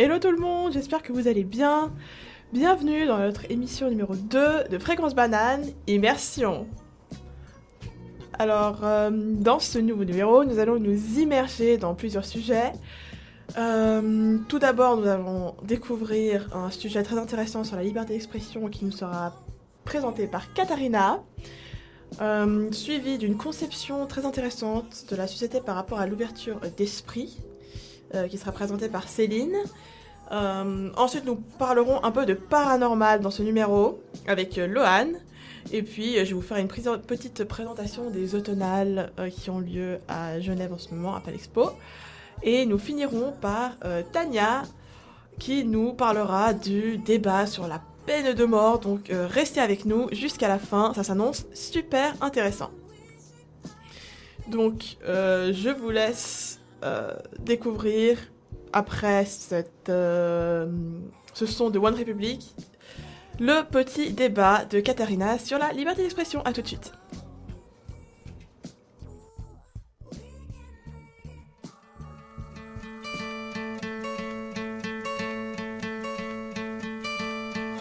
Hello tout le monde, j'espère que vous allez bien. Bienvenue dans notre émission numéro 2 de Fréquence Banane, Immersion. Alors, euh, dans ce nouveau numéro, nous allons nous immerger dans plusieurs sujets. Euh, tout d'abord, nous allons découvrir un sujet très intéressant sur la liberté d'expression qui nous sera présenté par Katharina, euh, suivi d'une conception très intéressante de la société par rapport à l'ouverture d'esprit, qui sera présentée par Céline. Ensuite, nous parlerons un peu de paranormal dans ce numéro avec Lohan. Et puis, je vais vous faire une petite présentation des automnales qui ont lieu à Genève en ce moment, à Palexpo. Et nous finirons par euh, Tania qui nous parlera du débat sur la peine de mort. Donc euh, restez avec nous jusqu'à la fin, ça s'annonce super intéressant. Donc euh, je vous laisse découvrir après cette, ce son de One Republic le petit débat de Katharina sur la liberté d'expression. A tout de suite.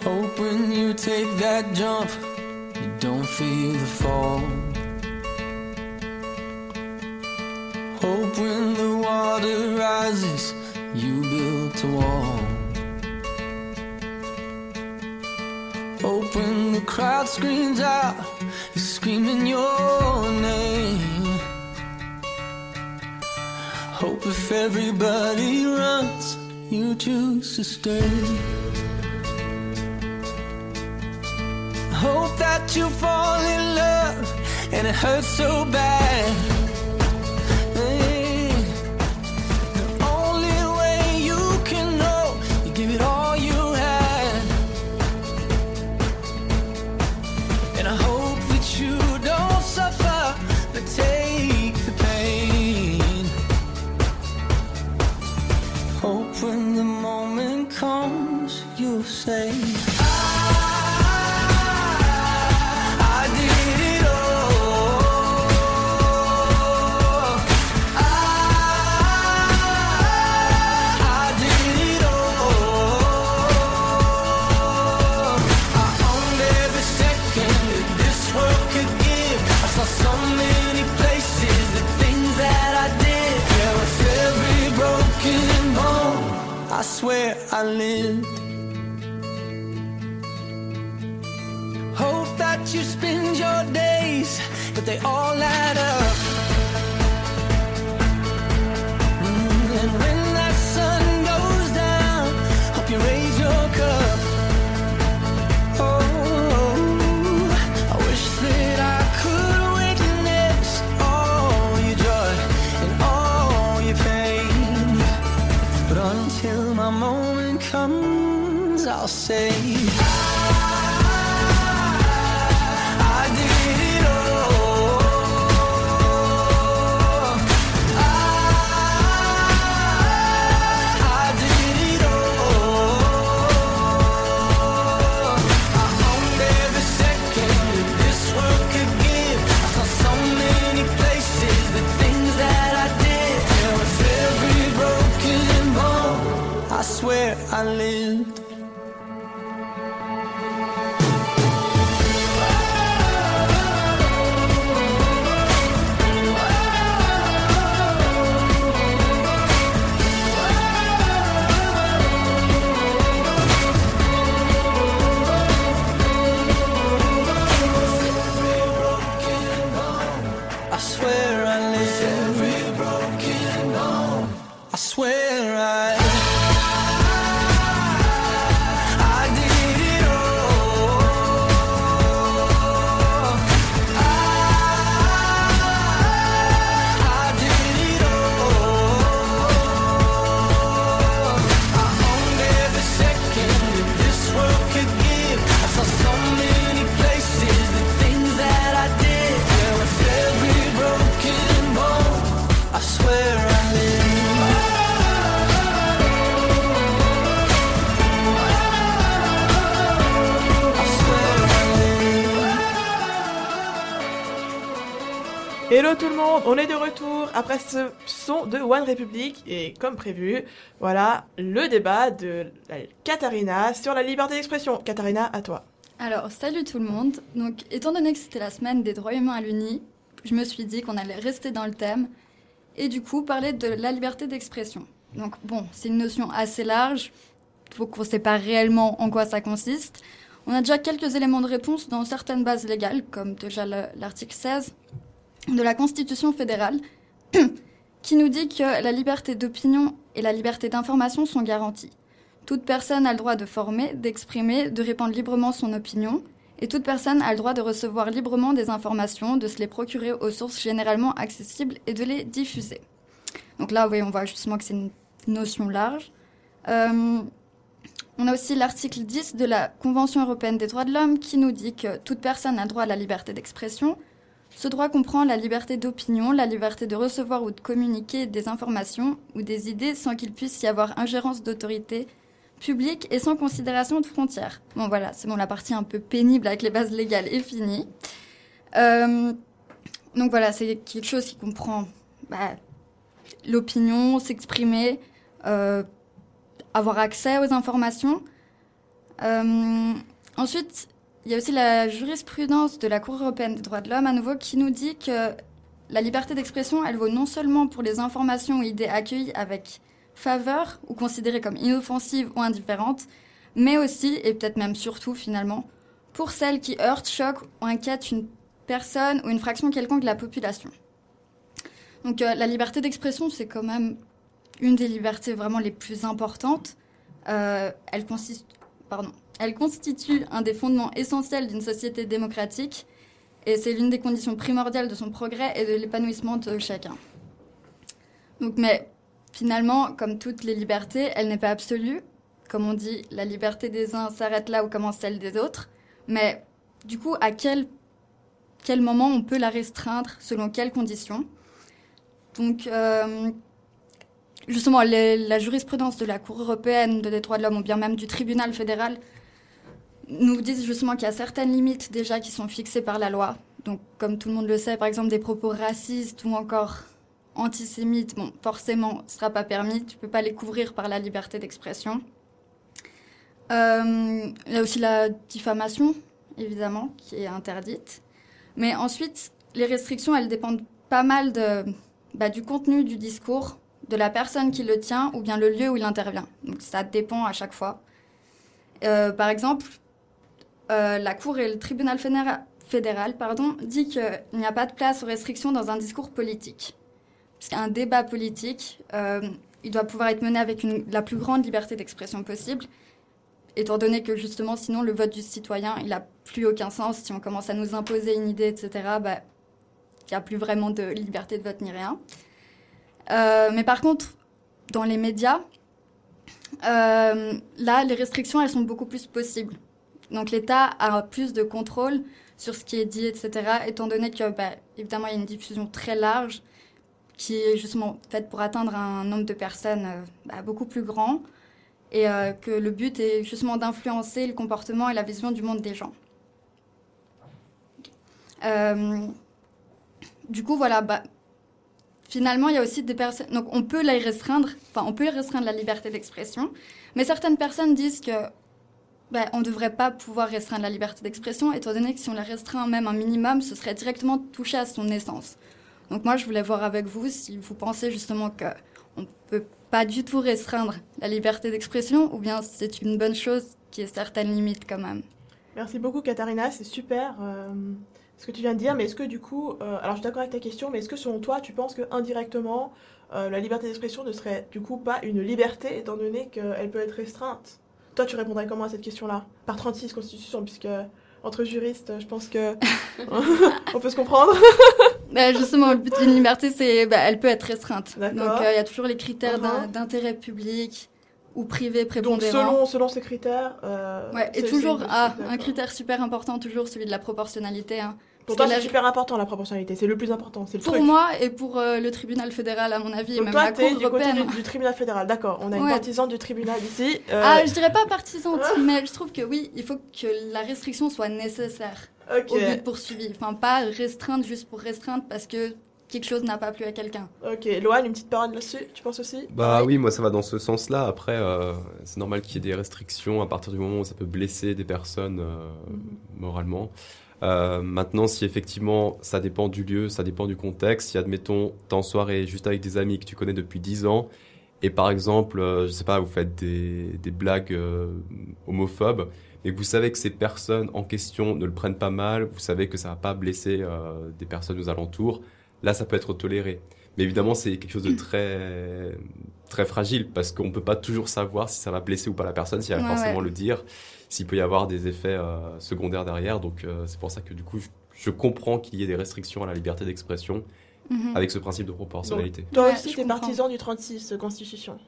Hope when you take that jump, you don't feel the fall. Hope when the water rises, you built a wall. Hope when the crowd screams out, you're screaming your name. Hope if everybody runs, you choose to stay. hope that you fall in love and it hurts so bad. They all add après ce son de One Republic. Et comme prévu, voilà le débat de Katharina sur la liberté d'expression. Katharina, à toi. Alors, salut tout le monde. Donc, étant donné que c'était la semaine des droits humains à l'UNI, je me suis dit qu'on allait rester dans le thème et du coup parler de la liberté d'expression. Donc, bon, c'est une notion assez large, faut qu'on ne sait pas réellement en quoi ça consiste. On a déjà quelques éléments de réponse dans certaines bases légales, comme déjà le- l'article 16 de la Constitution fédérale, qui nous dit que la liberté d'opinion et la liberté d'information sont garanties. Toute personne a le droit de former, d'exprimer, de répandre librement son opinion, et toute personne a le droit de recevoir librement des informations, de se les procurer aux sources généralement accessibles et de les diffuser. Donc là, oui, on voit justement que c'est une notion large. Euh, on a aussi l'article 10 de la Convention européenne des droits de l'homme qui nous dit que toute personne a droit à la liberté d'expression. Ce droit comprend la liberté d'opinion, la liberté de recevoir ou de communiquer des informations ou des idées sans qu'il puisse y avoir ingérence d'autorité publique et sans considération de frontières. Bon voilà, c'est bon, la partie un peu pénible avec les bases légales est finie. Euh, donc voilà, c'est quelque chose qui comprend bah, l'opinion, s'exprimer, euh, avoir accès aux informations. Euh, ensuite, il y a aussi la jurisprudence de la Cour européenne des droits de l'homme, à nouveau, qui nous dit que la liberté d'expression, elle vaut non seulement pour les informations ou idées accueillies avec faveur ou considérées comme inoffensives ou indifférentes, mais aussi, et peut-être même surtout finalement, pour celles qui heurtent, choquent ou inquiètent une personne ou une fraction quelconque de la population. Donc euh, la liberté d'expression, c'est quand même une des libertés vraiment les plus importantes. Euh, elle, consiste, pardon, elle constitue un des fondements essentiels d'une société démocratique et c'est l'une des conditions primordiales de son progrès et de l'épanouissement de chacun. Donc, mais finalement, comme toutes les libertés, elle n'est pas absolue. Comme on dit, la liberté des uns s'arrête là où commence celle des autres. Mais du coup, à quel, moment on peut la restreindre, selon quelles conditions? Donc, euh, justement, la jurisprudence de la Cour européenne des droits de l'homme, ou bien même du tribunal fédéral, nous disent justement qu'il y a certaines limites déjà qui sont fixées par la loi. Donc, comme tout le monde le sait, par exemple, des propos racistes ou encore antisémites, bon, forcément, ce sera pas permis. Tu peux pas les couvrir par la liberté d'expression. Euh, il y a aussi la diffamation, évidemment, qui est interdite. Mais ensuite, les restrictions, elles dépendent pas mal bah, du contenu du discours, de la personne qui le tient ou bien le lieu où il intervient. Donc ça dépend à chaque fois. Euh, par exemple, euh, la Cour et le tribunal fédéral, pardon, dit qu'il n'y a pas de place aux restrictions dans un discours politique. Parce qu'un débat politique, euh, il doit pouvoir être mené avec la plus grande liberté d'expression possible, étant donné que justement, sinon, le vote du citoyen, il n'a plus aucun sens. Si on commence à nous imposer une idée, etc., bah, il n'y a plus vraiment de liberté de vote ni rien. Euh, mais par contre, dans les médias, là, les restrictions, elles sont beaucoup plus possibles. Donc l'État a plus de contrôle sur ce qui est dit, etc., étant donné que, bah, évidemment, il y a une diffusion très large qui est justement faite pour atteindre un nombre de personnes euh, bah, beaucoup plus grand, et euh, que le but est justement d'influencer le comportement et la vision du monde des gens. Euh, du coup, voilà, bah, finalement, il y a aussi des personnes. Donc, on peut la restreindre, enfin, on peut restreindre la liberté d'expression, mais certaines personnes disent que ben, on ne devrait pas pouvoir restreindre la liberté d'expression, étant donné que si on la restreint même un minimum, ce serait directement toucher à son essence. Donc, moi, je voulais voir avec vous si vous pensez justement qu'on ne peut pas du tout restreindre la liberté d'expression, ou bien c'est une bonne chose qui ait certaines limites quand même. Merci beaucoup, Katharina. C'est super euh, ce que tu viens de dire. Mais est-ce que du coup, euh, alors je suis d'accord avec ta question, mais est-ce que selon toi, tu penses que indirectement, euh, la liberté d'expression ne serait du coup pas une liberté, étant donné qu'elle peut être restreinte? Toi, tu répondrais comment à cette question-là? Par 36 Constitution, puisque entre juristes, je pense que on peut se comprendre. Ben, justement, le but d'une liberté, c'est ben, elle peut être restreinte. Donc, euh, il y a toujours les critères d'in- d'intérêt public ou privé Donc prépondérant. selon, selon ces critères. euh, Ouais, et toujours, ah, un critère super important, toujours celui de la proportionnalité. hein. Pour Parce toi, c'est super important la proportionnalité. C'est le plus important. C'est le Pour truc. moi et pour euh, le tribunal fédéral, à mon avis, et même toi, la Cour du côté européenne. du, du tribunal fédéral. D'accord. On a une Ouais. partisane du tribunal ici. euh, Ah, je dirais pas partisante, Ah. mais je trouve que oui, il faut que la restriction soit nécessaire ok. au but poursuivi. Enfin, pas restreinte juste pour restreinte parce que quelque chose n'a pas plu à quelqu'un. Ok, Loan, une petite parole là-dessus, tu penses aussi? Bah oui, moi ça va dans ce sens-là. Après, euh, c'est normal qu'il y ait des restrictions à partir du moment où ça peut blesser des personnes euh, moralement. Euh, maintenant, si effectivement ça dépend du lieu, ça dépend du contexte, si admettons, t'es en soirée juste avec des amis que tu connais depuis 10 ans, et par exemple, euh, je sais pas, vous faites des, des blagues euh, homophobes, mais que vous savez que ces personnes en question ne le prennent pas mal, vous savez que ça va pas blesser euh, des personnes aux alentours, là ça peut être toléré. Mais évidemment, c'est quelque chose de très très fragile parce qu'on peut pas toujours savoir si ça va blesser ou pas la personne, si elle va Ouais, forcément ouais. le dire, s'il peut y avoir des effets euh, secondaires derrière. Donc euh, c'est pour ça que du coup, je, je comprends qu'il y ait des restrictions à la liberté d'expression Mhm. avec ce principe de proportionnalité. Toi Ouais, aussi, je t'es comprends. partisan du 36 euh, Constitution.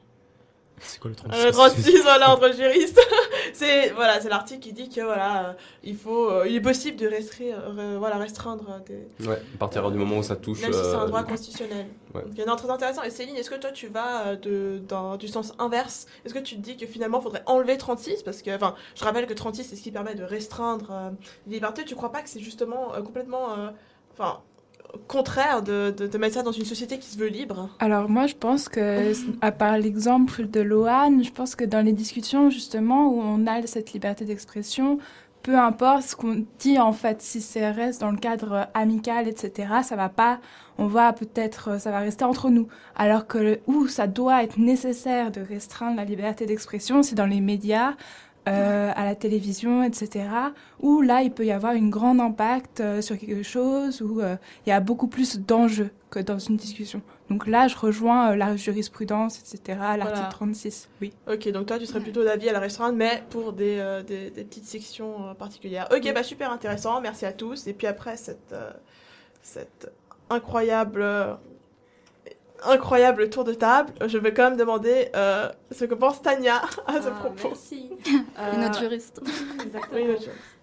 C'est quoi le Euh, 36, voilà, entre juristes. c'est voilà, c'est l'article qui dit que voilà, euh, il faut, euh, il est possible de restreindre, euh, voilà, restreindre des, Ouais, à partir du moment où ça touche. même si c'est un euh, droit constitutionnel. ouais. Donc, il y en a un très intéressant. Et Céline, est-ce que toi tu vas euh, de, dans, du sens inverse Est-ce que tu te dis que finalement il faudrait enlever 36 Parce que, enfin, je rappelle que 36 c'est ce qui permet de restreindre euh, les libertés. Tu crois pas que c'est justement euh, complètement, euh, enfin, contraire de, de, de mettre ça dans une société qui se veut libre Alors moi, je pense que, à part l'exemple de Lohan, je pense que dans les discussions justement où on a cette liberté d'expression, peu importe ce qu'on dit en fait, si ça reste dans le cadre amical, etc., ça va pas, on va peut-être, ça va rester entre nous. Alors que où ça doit être nécessaire de restreindre la liberté d'expression, c'est dans les médias. Euh, à la télévision, etc., où là, il peut y avoir une grande impact euh, sur quelque chose, où euh, il y a beaucoup plus d'enjeux que dans une discussion. Donc là, je rejoins euh, la jurisprudence, etc., l'article Voilà. 36. Oui. Ok, donc toi tu serais plutôt d'avis à la restreindre, mais pour des, euh, des, des petites sections euh, particulières. Ok, bah super intéressant, merci à tous. Et puis après cette, euh, cette incroyable, euh, incroyable tour de table, je vais quand même demander euh, ce que pense Tania à ce Ah, propos. Merci. Une Euh, autre juriste. Exactement. Oui.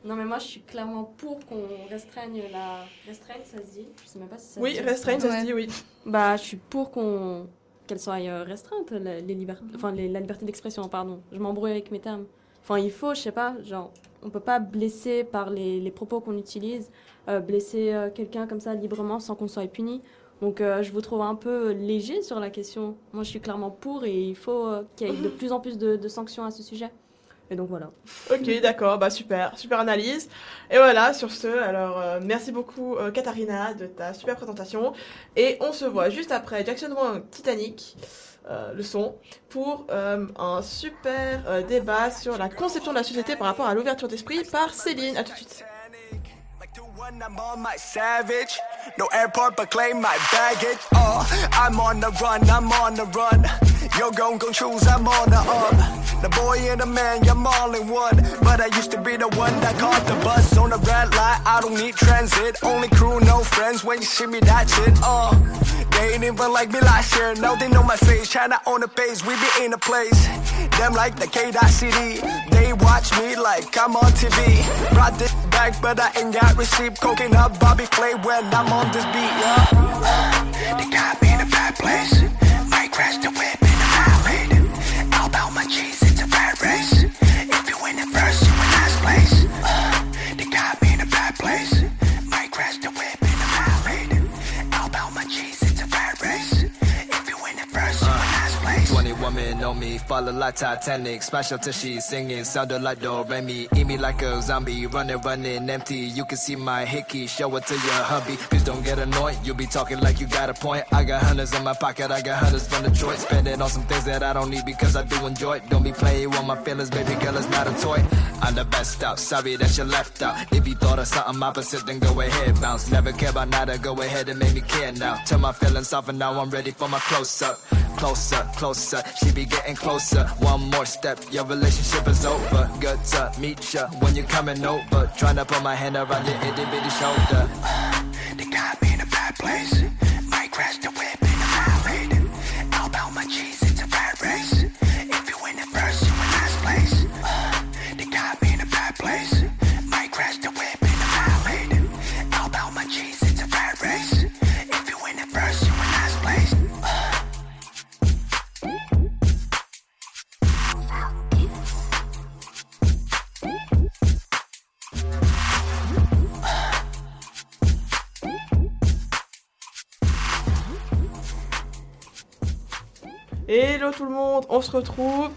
Non, mais moi, je suis clairement pour qu'on restreigne la. Restreigne, ça se dit? Je sais même pas si ça se Oui, dit. restreindre, ça se dit oui. Bah, je suis pour qu'on. qu'elle soit euh, restreinte, la, les libertés. Enfin, les- la liberté d'expression, pardon. Je m'embrouille avec mes termes. Enfin, il faut, je sais pas, genre, on peut pas blesser par les, les propos qu'on utilise, euh, blesser euh, quelqu'un comme ça librement sans qu'on soit puni. Donc, euh, je vous trouve un peu léger sur la question. Moi, je suis clairement pour et il faut euh, qu'il y ait de plus en plus de, de sanctions à ce sujet. Et donc, voilà. Ok, d'accord, bah super, super analyse. Et voilà, sur ce, alors euh, merci beaucoup Katharina de ta super présentation. Et on se voit juste après Jackson Wang Titanic, le son, pour un super débat sur la conception de la société par rapport à l'ouverture d'esprit par Céline. À tout de suite. The one I'm on my savage. No airport, but claim my baggage. Oh, I'm on the run, I'm on the run. You're gon' gon' choose, I'm on the up. The boy and the man, you're all in one. But I used to be the one that caught the bus on the red light. I don't need transit. Only crew, no friends. When you see me, that's it. Uh, they ain't even like me last year. Now they know my face. China on the page, we be in the place. Them like the K.CD. They watch me like I'm on TV. Brought this back, but I ain't got receipt. Coking up Bobby Flay when I'm on this beat, yeah. They got me in a bad place. Might crash the whip 20 on me, follow like Titanic. Smash up till she's singing, sounded like Do Re Mi. Eat me like a zombie, running, running empty. You can see my hickey, show it to your hubby. Please don't get annoyed, you be talking like you got a point. I got hundreds in my pocket, I got hundreds from Detroit. Spend it on some things that I don't need because I do enjoy it. Don't be playing with my feelings, baby girl, it's not a toy. I'm the best out, sorry that you left out. If you thought of something opposite, then go ahead, bounce. Never care about nada, go ahead and make me care now. Turn my feelings off and now I'm ready for my close up. Closer, closer, she be getting closer. One more step, your relationship is over. Good to meet ya when you're coming over. Trying to put my hand around your itty bitty shoulder. They got me in a bad place. Might crash the whip on se retrouve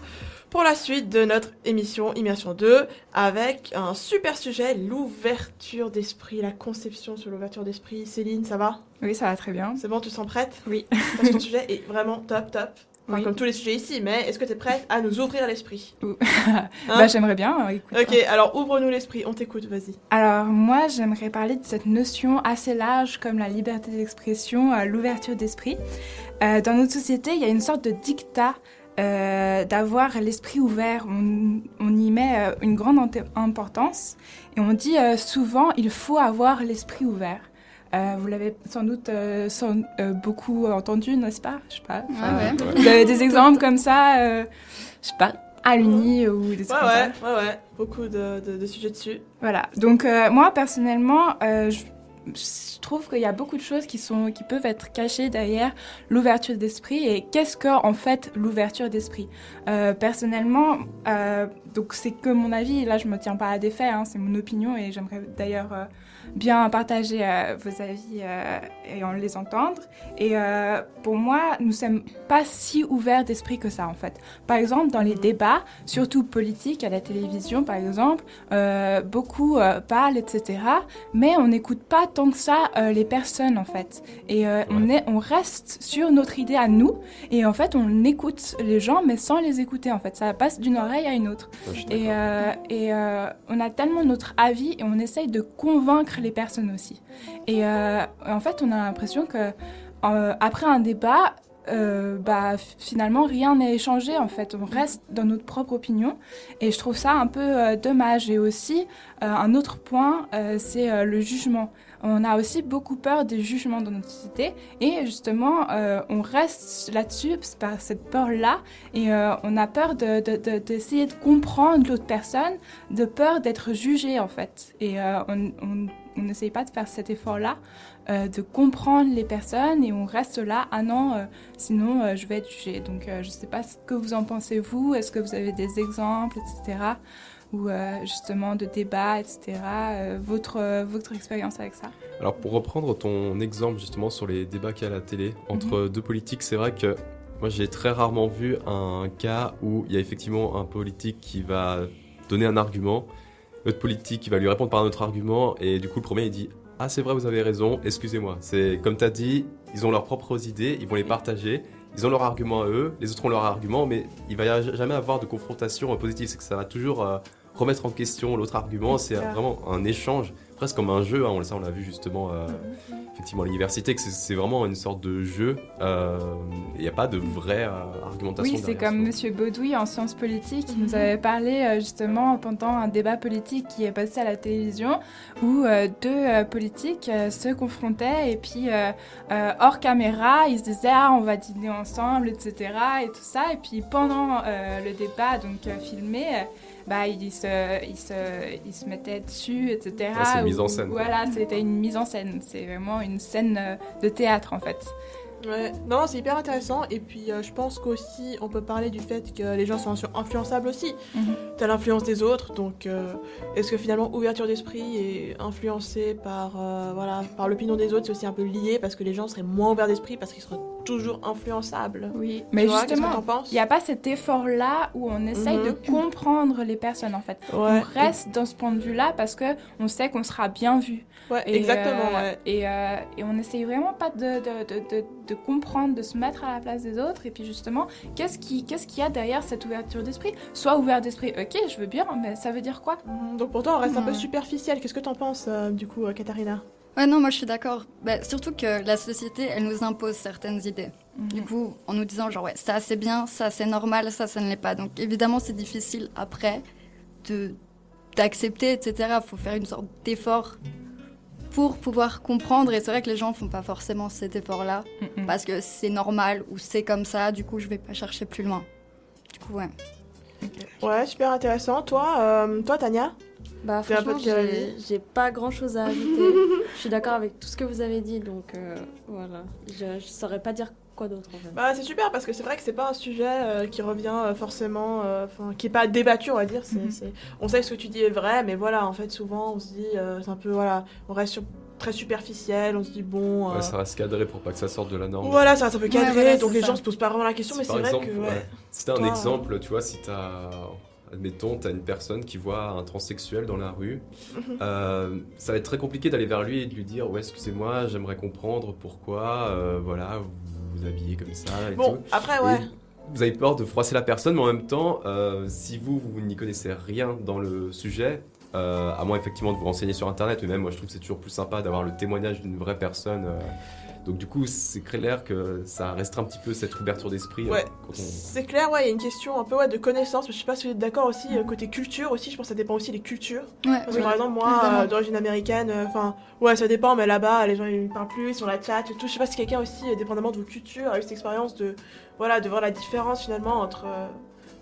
pour la suite de notre émission Immersion 2 avec un super sujet, l'ouverture d'esprit, la conception sur l'ouverture d'esprit. Céline, ça va? Oui, ça va très bien. C'est bon, tu te sens prête? Oui. Parce que ton sujet est vraiment top, top. Enfin, Oui. comme tous les sujets ici, mais est-ce que tu es prête à nous ouvrir l'esprit? Hein? Bah, j'aimerais bien. euh, écoute. Ok, alors ouvre-nous l'esprit, on t'écoute, vas-y. Alors moi, j'aimerais parler de cette notion assez large comme la liberté d'expression, euh, l'ouverture d'esprit. Euh, dans notre société, il y a une sorte de dictat euh, d'avoir l'esprit ouvert. On, on y met euh, une grande importance et on dit euh, souvent il faut avoir l'esprit ouvert. Euh, vous l'avez sans doute euh, sans- euh, beaucoup entendu, n'est-ce pas? Je sais pas. Enfin, Ouais, ouais. Vous avez des exemples comme ça, je sais pas, à l'uni ou des Ouais, trucs comme ça? ouais, ouais, ouais, beaucoup de, de- de sujets dessus. Voilà. Donc moi personnellement, je, je trouve qu'il y a beaucoup de choses qui sont qui peuvent être cachées derrière l'ouverture d'esprit. Et qu'est-ce que en fait l'ouverture d'esprit? Euh, Personnellement, euh, donc c'est que mon avis. Là, je me tiens pas à des faits. hein, c'est mon opinion et j'aimerais d'ailleurs euh, bien partager euh, vos avis euh, et en les entendre. Et euh, pour moi, nous sommes pas si ouverts d'esprit que ça en fait. Par exemple, dans les débats, surtout politiques à la télévision, par exemple. Beaucoup parlent, etc. Mais on n'écoute pas tant que ça les personnes, en fait. Et on, est, on reste sur notre idée à nous. Et en fait, on écoute les gens, mais sans les écouter, en fait. Ça passe d'une oreille à une autre. Ouais, Et, et on a tellement notre avis et on essaye de convaincre les personnes aussi. Et euh, en fait, on a l'impression que euh, après un débat, euh, bah, finalement, rien n'est échangé. En fait, on reste dans notre propre opinion. Et je trouve ça un peu dommage. Et aussi, un autre point, c'est le jugement. On a aussi beaucoup peur des jugements dans notre société. Et justement, on reste là-dessus par cette peur-là. Et on a peur de- de- de- d'essayer de, comprendre l'autre personne, de peur d'être jugé en fait. Et on- on n'essaye pas de faire cet effort-là, euh, de comprendre les personnes et on reste là, ah non, euh, sinon euh, je vais être jugé. Donc je ne sais pas ce que vous en pensez vous, est-ce que vous avez des exemples, etc. Ou justement de débats, etc. Votre, votre expérience avec ça? Alors pour reprendre ton exemple justement sur les débats qu'il y a à la télé entre deux politiques, c'est vrai que moi j'ai très rarement vu un cas où il y a effectivement un politique qui va donner un argument, l'autre politique qui va lui répondre par un autre argument et du coup le premier il dit ah c'est vrai vous avez raison, excusez-moi. C'est comme tu as dit, ils ont leurs propres idées, ils vont les partager. Ils ont leur argument à eux, les autres ont leur argument, mais il va jamais avoir de confrontation positive. C'est que ça va toujours euh, remettre en question l'autre argument. C'est vraiment un échange, presque comme un jeu. hein. On, ça, on l'a vu justement euh, effectivement à l'université, que c'est- vraiment une sorte de jeu. euh, Il n'y a pas de vraie euh, argumentation. Oui, c'est comme ça. Monsieur Baudouin en sciences politiques qui Mhm. nous avait parlé euh, justement pendant un débat politique qui est passé à la télévision où euh, deux euh, politiques euh, se confrontaient et puis euh, euh, hors caméra ils se disaient ah on va dîner ensemble etc et tout ça et puis pendant euh, le débat donc euh, filmé euh, bah, ils se, ils, se, ils se mettaient dessus, etc. Ouais, c'est une mise en Ou- scène. Voilà, c'était une mise en scène. C'est vraiment une scène euh, de théâtre, en fait. Ouais, non, c'est hyper intéressant. Et puis, euh, je pense qu'aussi, on peut parler du fait que les gens sont influ- influençables aussi. Mhm. T'as l'influence des autres, donc euh, est-ce que finalement, ouverture d'esprit et influencé par, euh, voilà, par l'opinion des autres, c'est aussi un peu lié parce que les gens seraient moins ouverts d'esprit parce qu'ils seraient toujours influençables Oui, Tu mais vois, justement, il n'y a pas cet effort-là où on essaye Mhm. de comprendre les personnes, en fait. Ouais. On reste dans ce point de vue-là parce que on sait qu'on sera bien vu. Ouais, Et, exactement, euh, ouais. Et, euh, et on essaye vraiment pas de, de, de, de, de comprendre, de se mettre à la place des autres. Et puis justement, qu'est-ce qui- qu'est-ce qu'il y a derrière cette ouverture d'esprit? Soit ouvert d'esprit, ok, je veux bien, mais ça veut dire quoi? Mhm, Donc pour toi, on reste un peu Ouais. superficiel. Qu'est-ce que t'en penses, euh, du coup, Katharina? Ouais, non, moi je suis d'accord. Bah, surtout que la société, elle nous impose certaines idées. Du coup, en nous disant, genre, ouais, ça c'est bien, ça c'est normal, ça ça ne l'est pas. Donc évidemment, c'est difficile après de d'accepter, etc. Il faut faire une sorte d'effort pour pouvoir comprendre. Et c'est vrai que les gens font pas forcément cet effort-là Mhm. parce que c'est normal ou c'est comme ça. Du coup, je vais pas chercher plus loin. Du coup, ouais. Ouais, super intéressant. Toi, euh, toi Tania? Bah T'es un peu franchement, j'ai pas grand chose à ajouter. je suis d'accord avec tout ce que vous avez dit, donc euh, voilà. Je, je saurais pas dire quoi d'autre en fait. Bah c'est super parce que c'est vrai que c'est pas un sujet euh, qui revient euh, forcément, euh, qui est pas débattu on va dire. C'est, Mhm. c'est- On sait que ce que tu dis est vrai, mais voilà en fait souvent on se dit euh, c'est un peu voilà, on reste sur très superficiel. On se dit bon. euh, Ouais, ça reste cadré pour pas que ça sorte de la norme. Voilà, ça reste un peu cadré, voilà, donc les ça. gens se posent pas vraiment la question, mais c'est vrai exemple, que ouais. t'as un Toi, exemple, tu vois, si t'as. Admettons, t'as une personne qui voit un transsexuel dans la rue, Mhm. euh, ça va être très compliqué d'aller vers lui et de lui dire Ouais, excusez-moi, j'aimerais comprendre pourquoi, euh, voilà, vous vous habillez comme ça et tout. Bon, après, ouais. Et vous avez peur de froisser la personne, mais en même temps, euh, si vous, vous n'y connaissez rien dans le sujet, à moins effectivement de vous renseigner sur internet, mais même moi je trouve que c'est toujours plus sympa d'avoir le témoignage d'une vraie personne. Donc du coup, c'est clair que ça restreint un petit peu cette ouverture d'esprit. euh, Ouais. quand on- C'est clair, ouais, il y a une question un peu ouais, de connaissance, mais je sais pas si vous êtes d'accord aussi, euh, côté culture aussi, je pense que ça dépend aussi des cultures. Ouais, Parce que par exemple, moi, euh, d'origine américaine, enfin, ouais, ça dépend, mais là-bas, les gens ils parlent plus, sur la chat et tout. Je sais pas si quelqu'un aussi, dépendamment de vos cultures, a eu cette expérience de, voilà, de voir la différence finalement entre euh,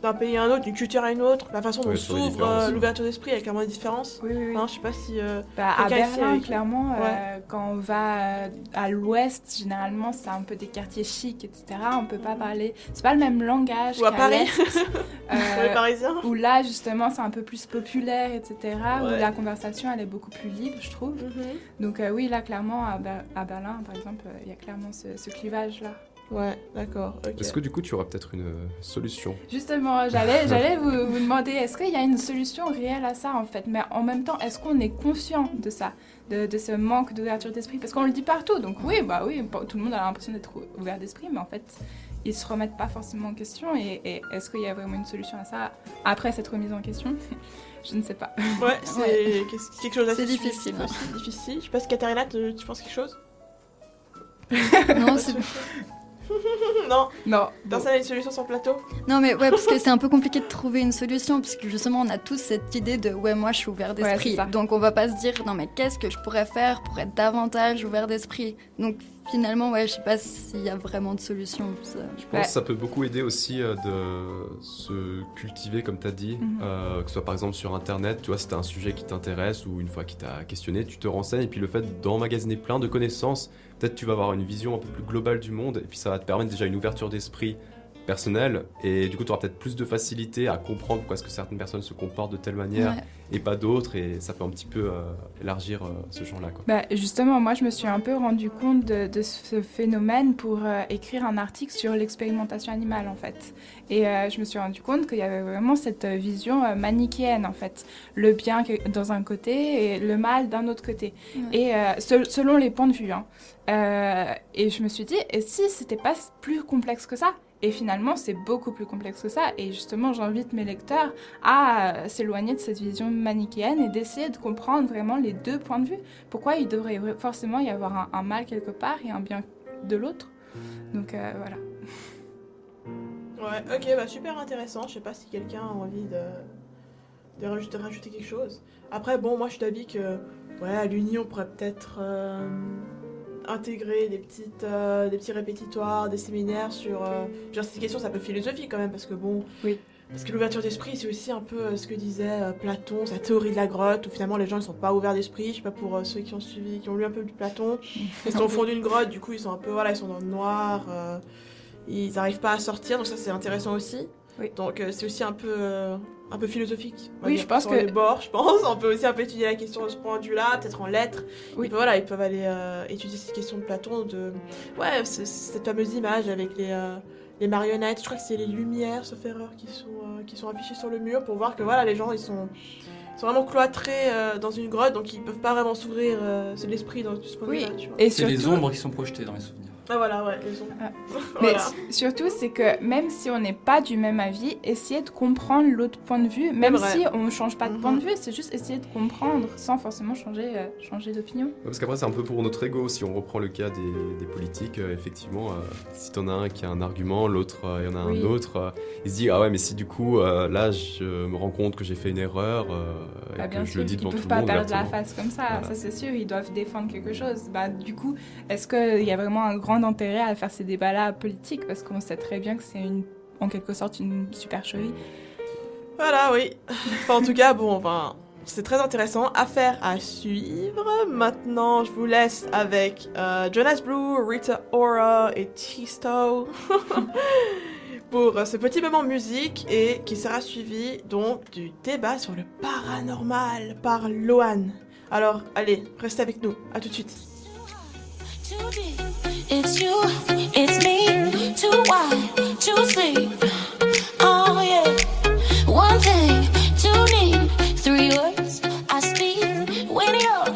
d'un pays à un autre, d'une culture à une autre, la façon dont les s'ouvre euh, l'ouverture d'esprit, il y a clairement des différences. Oui, oui, oui. Hein, je sais pas si. euh, Bah, à ici Berlin, avec- clairement, euh, Ouais. quand on va à l'ouest, généralement, c'est un peu des quartiers chics, etc. On peut pas parler. C'est pas le même langage. Ou à qu'à Paris. les Parisiens. où là, justement, c'est un peu plus populaire, etc. Où la conversation, elle est beaucoup plus libre, je trouve. Mhm. Donc, euh, oui, là, clairement, à, Ber- à Berlin, par exemple, euh, il y a clairement ce, ce clivage-là. Ouais, d'accord. Est-ce que du coup, tu auras peut-être une euh, solution Justement, j'allais, j'allais vous, vous demander, est-ce qu'il y a une solution réelle à ça, en fait? Mais en même temps, est-ce qu'on est conscient de ça? De, de ce manque d'ouverture d'esprit? Parce qu'on le dit partout, donc oui, bah oui, tout le monde a l'impression d'être ouvert d'esprit, mais en fait, ils se remettent pas forcément en question. Et, et est-ce qu'il y a vraiment une solution à ça après cette remise en question? Je ne sais pas. Ouais, c'est Ouais. quelque chose d'assez difficile, aussi, difficile. Je sais pas si Katharina, tu, tu penses quelque chose? Non, c'est- Non, Non. personne n'a une solution sur le plateau non, mais ouais, parce que c'est un peu compliqué de trouver une solution, parce que justement, on a tous cette idée de ouais, moi je suis ouvert d'esprit. Donc on va pas se dire non, mais qu'est-ce que je pourrais faire pour être davantage ouvert d'esprit? Donc finalement, ouais, je sais pas s'il y a vraiment de solution. ça. Je pense Ouais. que ça peut beaucoup aider aussi euh, de se cultiver, comme tu as dit, Mhm. euh, que ce soit par exemple sur Internet, tu vois, si tu un sujet qui t'intéresse ou une fois qu'il t'a questionné, tu te renseignes et puis le fait d'emmagasiner plein de connaissances, peut-être tu vas avoir une vision un peu plus globale du monde et puis ça va te permettre déjà une ouverture d'esprit personnelle et du coup tu auras peut-être plus de facilité à comprendre pourquoi est-ce que certaines personnes se comportent de telle manière Ouais. et pas d'autres et ça peut un petit peu euh, élargir euh, ce genre-là. quoi. Bah, justement, moi, je me suis un peu rendu compte de, de ce phénomène pour euh, écrire un article sur l'expérimentation animale, en fait. Et euh, je me suis rendu compte qu'il y avait vraiment cette vision euh, manichéenne, en fait. Le bien dans un côté et le mal d'un autre côté. Ouais. Et euh, se- selon les points de vue. hein. Euh, et je me suis dit, et si c'était pas plus complexe que ça? Et finalement, c'est beaucoup plus complexe que ça. Et justement, j'invite mes lecteurs à euh, s'éloigner de cette vision manichéenne et d'essayer de comprendre vraiment les deux points de vue. Pourquoi il devrait forcément y avoir un, mal quelque part et un bien de l'autre. Donc euh, voilà. Ouais, ok, bah super intéressant. Je sais pas si quelqu'un a envie de, de, rajouter, quelque chose. Après, bon, moi je d'avis que, ouais, à l'Uni, on pourrait peut-être euh, intégrer des, petites, euh, des petits répétitoires, des séminaires sur. Euh, genre, ces questions, c'est un peu philosophique quand même, parce que bon. Oui. Parce que l'ouverture d'esprit, c'est aussi un peu euh, ce que disait euh, Platon, sa théorie de la grotte, où finalement les gens ils sont pas ouverts d'esprit. Je sais pas pour ceux qui ont suivi, qui ont lu un peu du Platon. Ils sont au fond d'une grotte, du coup ils sont un peu, voilà, ils sont dans le noir. ils n'arrivent pas à sortir, donc ça c'est intéressant aussi. Oui. Donc euh, c'est aussi un peu, euh, un peu philosophique. Oui, dire, je pense sur que- les bords, je pense. On peut aussi un peu étudier la question de ce point de vue-là, peut-être en lettres. Oui. Et puis voilà, ils peuvent aller euh, étudier cette question de Platon, de ouais, cette fameuse image avec les, euh, les marionnettes. Je crois que c'est les lumières, sauf erreur, qui sont, euh, qui sont affichées sur le mur pour voir que voilà, les gens ils sont, ils sont vraiment cloîtrés euh, dans une grotte, donc ils peuvent pas vraiment s'ouvrir. euh, c'est l'esprit dans de ce point de Oui. vue-là. tu vois. Et C'est les ombres qui sont projetées dans les souvenirs. Ah voilà, ouais, les. Ah. Mais Voilà. su- surtout, c'est que même si on n'est pas du même avis, essayer de comprendre l'autre point de vue, même si on ne change pas de Mhm. point de vue, c'est juste essayer de comprendre sans forcément changer, euh, changer d'opinion. Ouais, Parce qu'après, c'est un peu pour notre ego. Si on reprend le cas des, des politiques, euh, effectivement, euh, si t'en as un qui a un argument, l'autre, euh, il y en a Oui. un autre, euh, il se dit Ah ouais, mais si du coup, euh, là, je me rends compte que j'ai fait une erreur euh, et Bah, que je sûr, le dis ils devant peuvent tout le pas monde. perdre la face comme ça, Voilà. ça c'est sûr, ils doivent défendre quelque chose. Bah, du coup, est-ce qu'il y a vraiment un grand intérêt à faire ces débats-là politiques Parce qu'on sait très bien que c'est une, en quelque sorte une supercherie. Voilà, oui. Enfin, en tout cas, bon, enfin, c'est très intéressant. Affaire à suivre. Maintenant, je vous laisse avec euh, Jonas Blue, Rita Ora et Chisto pour euh, ce petit moment musique et qui sera suivi donc du débat sur le paranormal par Loan. Alors, allez, restez avec nous. À tout de suite. It's you, it's me. Too wide, too sleep. Oh yeah. One thing, two need, three words I speak when you're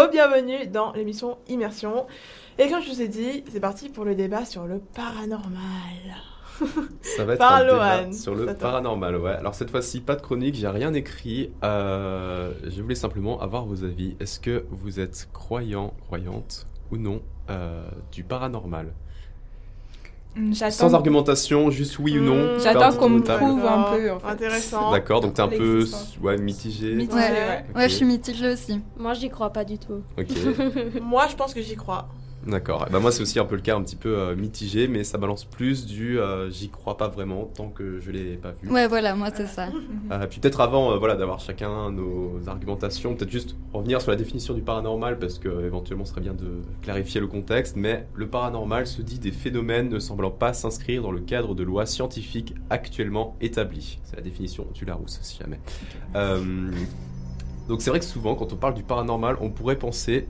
Re-bienvenue dans l'émission Immersion. Et comme je vous ai dit, c'est parti pour le débat sur le paranormal. Ça va être Par un débat Lohan. sur le Ça paranormal, ouais. Alors cette fois-ci, pas de chronique, j'ai rien écrit. Euh, je voulais simplement avoir vos avis. Est-ce que vous êtes croyant, croyante ou non euh, du paranormal? Sans argumentation, juste oui ou non. Mmh. faire J'attends qu'on me prouve un peu. En fait. Intéressant. D'accord, donc t'es un peu ouais, mitigé. Mitigé, Ouais. ouais. Ouais, Ok. je suis mitigée aussi. Moi, j'y crois pas du tout. Moi, je pense que j'y crois. D'accord. Bah, moi, c'est aussi un peu le cas, un petit peu euh, mitigé, mais ça balance plus du euh, j'y crois pas vraiment tant que je l'ai pas vu. Ouais, voilà, moi c'est ça. Euh, puis peut-être avant voilà, d'avoir chacun nos argumentations, peut-être juste revenir sur la définition du paranormal parce que éventuellement ce serait bien de clarifier le contexte, mais le paranormal se dit des phénomènes ne semblant pas s'inscrire dans le cadre de lois scientifiques actuellement établies. C'est la définition du Larousse si jamais. Donc c'est vrai que souvent quand on parle du paranormal, on pourrait penser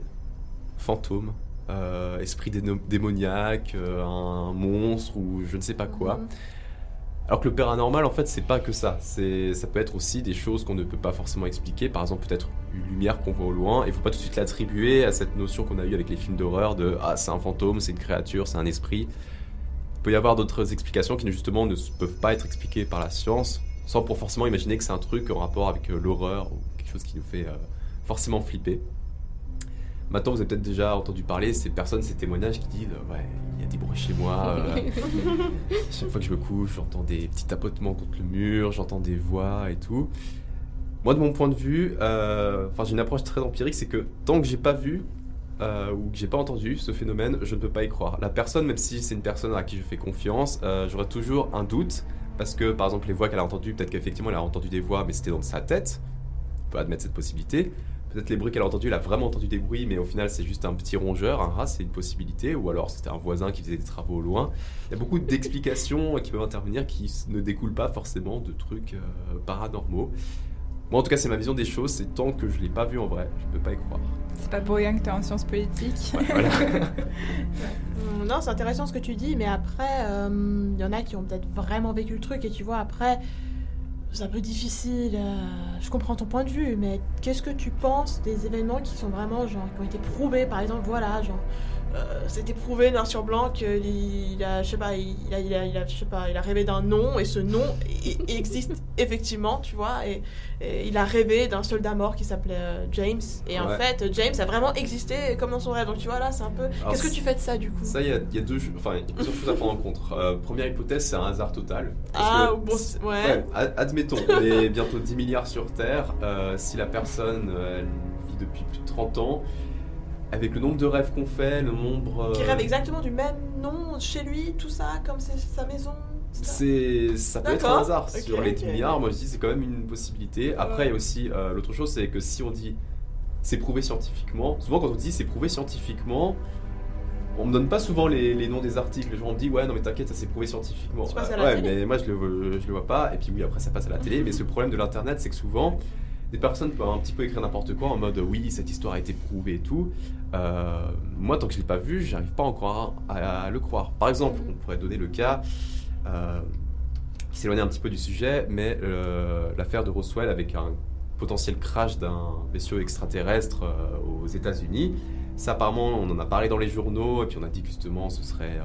fantôme, euh, esprit déno- démoniaque, euh, un monstre ou je ne sais pas quoi. Alors que le paranormal, en fait, c'est pas que ça. C'est, ça peut être aussi des choses qu'on ne peut pas forcément expliquer. Par exemple, peut-être une lumière qu'on voit au loin. Il faut pas tout de suite l'attribuer à cette notion qu'on a eue avec les films d'horreur de ah c'est un fantôme, c'est une créature, c'est un esprit. Il peut y avoir d'autres explications qui justement ne peuvent pas être expliquées par la science, sans pour forcément imaginer que c'est un truc en rapport avec euh, l'horreur ou quelque chose qui nous fait euh, forcément flipper. Maintenant, vous avez peut-être déjà entendu parler ces personnes, ces témoignages qui disent euh, ouais, il y a des bruits chez moi. euh, chaque fois que je me couche, j'entends des petits tapotements contre le mur, j'entends des voix et tout. Moi, de mon point de vue, euh, j'ai une approche très empirique, c'est que tant que j'ai pas vu, euh, ou que j'ai pas entendu ce phénomène, je ne peux pas y croire. La personne, même si c'est une personne à qui je fais confiance, j'aurais toujours un doute parce que par exemple les voix qu'elle a entendues, peut-être qu'effectivement elle a entendu des voix, mais c'était dans sa tête. On peut admettre cette possibilité. Peut-être les bruits qu'elle a entendus, elle a vraiment entendu des bruits, mais au final c'est juste un petit rongeur, un rat, c'est une possibilité. Ou alors c'était un voisin qui faisait des travaux au loin. Il y a beaucoup d'explications qui peuvent intervenir qui ne découlent pas forcément de trucs euh, paranormaux. Moi en tout cas c'est ma vision des choses, c'est tant que je l'ai pas vu en vrai, je ne peux pas y croire. C'est pas pour rien que t'es en sciences politiques. Ouais, voilà. Hum, Non, c'est intéressant ce que tu dis, mais après, il y en a qui ont peut-être vraiment vécu le truc, et tu vois, après, c'est un peu difficile. euh, je comprends ton point de vue, mais qu'est-ce que tu penses des événements qui sont vraiment, genre, qui ont été prouvés, par exemple, voilà, genre, euh, c'était prouvé noir sur blanc qu'il il a, je sais pas, il a, il a, il a, je sais pas, il a rêvé d'un nom, et ce nom existe effectivement, tu vois, et, et il a rêvé d'un soldat mort qui s'appelait euh, James, et en fait, James a vraiment existé comme dans son rêve, donc tu vois, là, c'est un peu. Qu'est-ce que tu fais de ça, du coup? Ça, il y a, il y a deux, enfin, plusieurs choses à prendre en compte. Euh, première hypothèse, c'est un hasard total. Ah, que- bon, ouais. Ouais, ad- admettons, on est bientôt 10 milliards sur Terre. si la personne elle vit depuis plus de 30 ans, avec le nombre de rêves qu'on fait, le nombre. euh, Qui rêve exactement du même nom chez lui, tout ça, comme c'est sa maison. c'est ça peut être un hasard. Sur les 10 ok. milliards, moi je dis c'est quand même une possibilité. Après, il y a aussi euh, l'autre chose, c'est que si on dit c'est prouvé scientifiquement, souvent quand on dit c'est prouvé scientifiquement, on me donne pas souvent les, les noms des articles. Les gens me disent ouais, non mais t'inquiète, ça s'est prouvé scientifiquement. Euh, ouais, télé. mais moi je le, je le vois pas. Et puis oui, après ça passe à la télé. mais ce problème de l'internet, c'est que souvent des personnes peuvent un petit peu écrire n'importe quoi en mode oui, cette histoire a été prouvée et tout. Euh, moi, tant que je l'ai pas vu, j'arrive pas encore à, à le croire. Par exemple, on pourrait donner le cas euh, qui s'éloigne un petit peu du sujet, mais euh, l'affaire de Roswell avec un potentiel crash d'un vaisseau extraterrestre euh, aux États-Unis. Ça, apparemment, on en a parlé dans les journaux, et puis on a dit que justement ce serait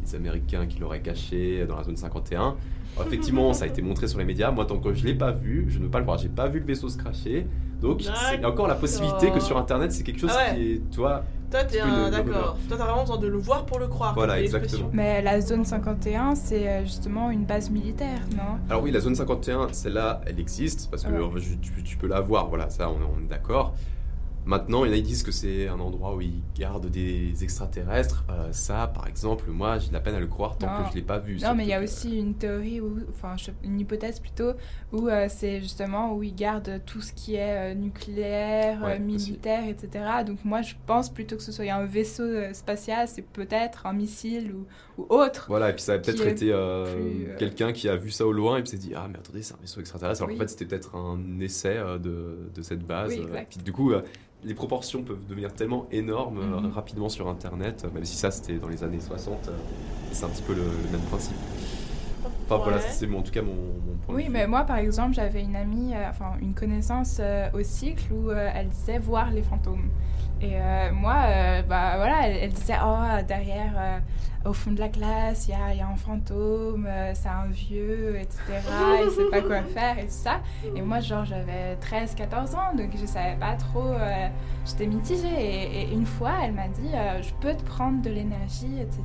les Américains qui l'auraient caché dans la zone 51. Effectivement, ça a été montré sur les médias. Moi, tant que je l'ai pas vu, je ne peux pas le croire. J'ai pas vu le vaisseau se cracher. Donc, c'est- il y a encore la possibilité que sur Internet, c'est quelque chose Ah ouais. qui est, toi, Toi, t'es un. D'accord. Toi, t'as vraiment besoin de le voir pour le croire. Voilà, exactement. Mais la zone 51, c'est euh, justement une base militaire, non? Alors oui, la zone 51, celle-là, elle existe parce que Ouais. euh, tu, tu peux la voir, voilà, ça, on, on est d'accord. Maintenant, il y en a qui disent que c'est un endroit où ils gardent des extraterrestres. Euh, ça, par exemple, moi, j'ai de la peine à le croire tant Non. que je l'ai pas vu. Non, mais il y a que- aussi une théorie, enfin une hypothèse plutôt, où euh, c'est justement où ils gardent tout ce qui est euh, nucléaire, Ouais, militaire, etc. Donc moi je pense plutôt que ce soit un vaisseau spatial, c'est peut-être un missile ou, ou autre. Voilà, et puis ça a peut-être été quelqu'un qui a vu ça au loin et puis s'est dit Ah, mais attendez, c'est un vaisseau extraterrestre. Alors Oui. en fait, c'était peut-être un essai de, de cette base. Oui, exact. puis du coup, les proportions peuvent devenir tellement énormes euh, Mhm. rapidement sur Internet, euh, même si ça, c'était dans les années 60. euh, c'est un petit peu le, le même principe. Enfin voilà, Ouais. c'est en tout cas mon, mon point Oui, de vue. mais moi par exemple j'avais une amie, euh, enfin une connaissance au cycle où elle disait voir les fantômes. Et moi, bah voilà, elle, elle disait oh derrière, au fond de la classe, il y a, il y a un fantôme, euh, c'est un vieux, etc. Il sait pas quoi faire et tout ça. Et moi genre j'avais 13-14 ans, donc je savais pas trop, euh, j'étais mitigée. Et, et une fois elle m'a dit euh, je peux te prendre de l'énergie, etc.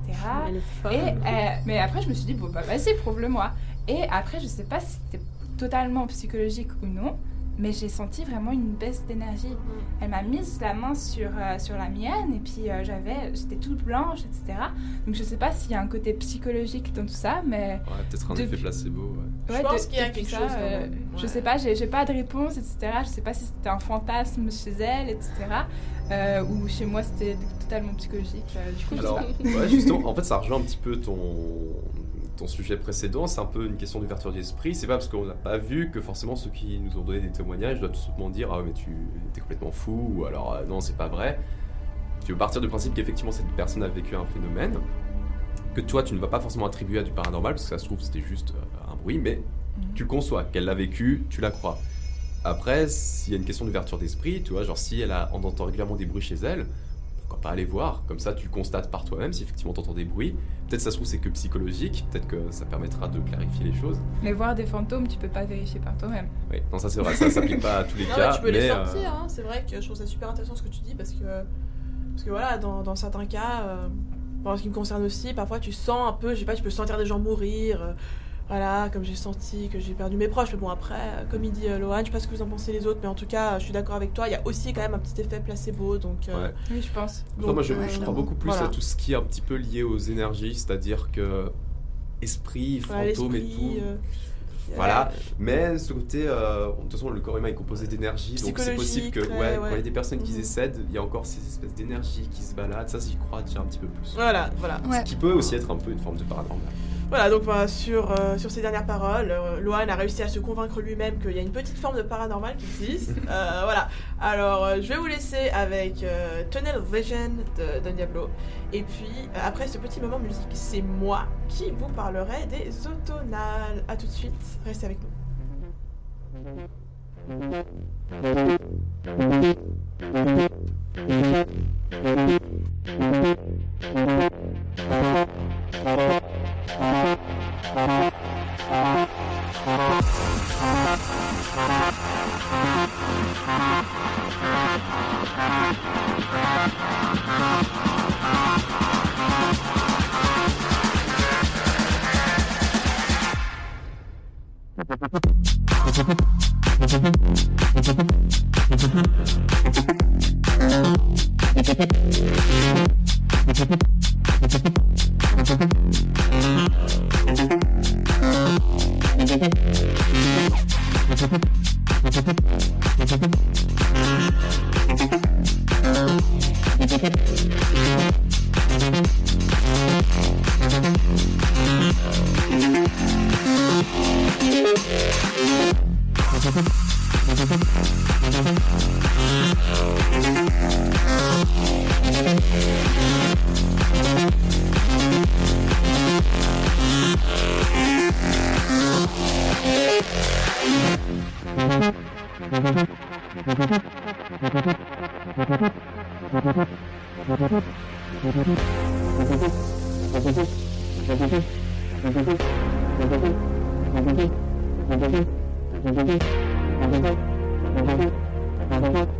Elle. Et, euh, mais après, je me suis dit, bon, bah vas-y, prouve-le-moi. Et après, je sais pas si c'était totalement psychologique ou non, mais j'ai senti vraiment une baisse d'énergie. Elle m'a mise la main sur, euh, sur la mienne, et puis euh, j'avais, j'étais toute blanche, etc. Donc je sais pas s'il y a un côté psychologique dans tout ça, mais Ouais, peut-être un Depuis- effet placebo. ouais. Je ouais, pense de- qu'il y a quelque ça, chose euh, même. Je Ouais. sais pas, j'ai j'ai pas de réponse, etc. Je sais pas si c'était un fantasme chez elle, etc. euh, ou chez moi c'était totalement psychologique. euh, du coup, je sais Alors, pas. ouais, justement, en fait, ça rejoint un petit peu ton, ton sujet précédent. C'est un peu une question d'ouverture d'esprit. C'est pas parce qu'on n'a pas vu que forcément ceux qui nous ont donné des témoignages doivent tout simplement dire Ah, mais tu es complètement fou, ou alors euh, non, c'est pas vrai. Tu veux partir du principe qu'effectivement cette personne a vécu un phénomène, que toi tu ne vas pas forcément attribuer à du paranormal, parce que ça se trouve c'était juste euh, un bruit, mais Mhm. tu le conçois, qu'elle l'a vécu, tu la crois. Après, s'il y a une question d'ouverture d'esprit, tu vois, genre si elle a, on entend régulièrement des bruits chez elle, pourquoi pas aller voir Comme ça, tu constates par toi-même si effectivement tu entends des bruits. Peut-être ça se trouve c'est que psychologique, peut-être que ça permettra de clarifier les choses. Mais voir des fantômes, tu peux pas vérifier par toi-même. Oui, non, ça c'est vrai, ça s'applique pas à tous les Non, cas. mais tu peux les euh, sortir, hein. c'est vrai que je trouve ça super intéressant ce que tu dis parce que, parce que voilà, dans, dans certains cas, euh, bon, en ce qui me concerne aussi, parfois tu sens un peu, je sais pas, tu peux sentir des gens mourir, euh, Voilà, comme j'ai senti que j'ai perdu mes proches, mais bon après, euh, comme il dit euh, Lohan, je sais pas ce que vous en pensez les autres, mais en tout cas, euh, je suis d'accord avec toi, il y a aussi quand même un petit effet placebo, donc... euh, Ouais. Oui, je pense. Non, moi, je, euh, je crois beaucoup plus voilà. à tout ce qui est un petit peu lié aux énergies, c'est-à-dire que esprit, fantôme et tout. euh, Voilà, mais ce côté, euh, de toute façon, le corps humain est composé d'énergie, donc c'est possible que, ouais, quand il y a des personnes qui Mhm. décèdent, il y a encore ces espèces d'énergie qui se baladent, ça, j'y crois déjà un petit peu plus. Voilà, voilà. Ouais. Ce qui peut aussi être un peu une forme de paranormal. Voilà, donc voilà, sur, euh, sur ces dernières paroles, euh, Lohan a réussi à se convaincre lui-même qu'il y a une petite forme de paranormal qui existe. Euh, voilà, alors euh, je vais vous laisser avec euh, Tunnel Vision de Don Diablo. Et puis, euh, après ce petit moment musique, c'est moi qui vous parlerai des automnales. A tout de suite, restez avec nous. Hello Thank you.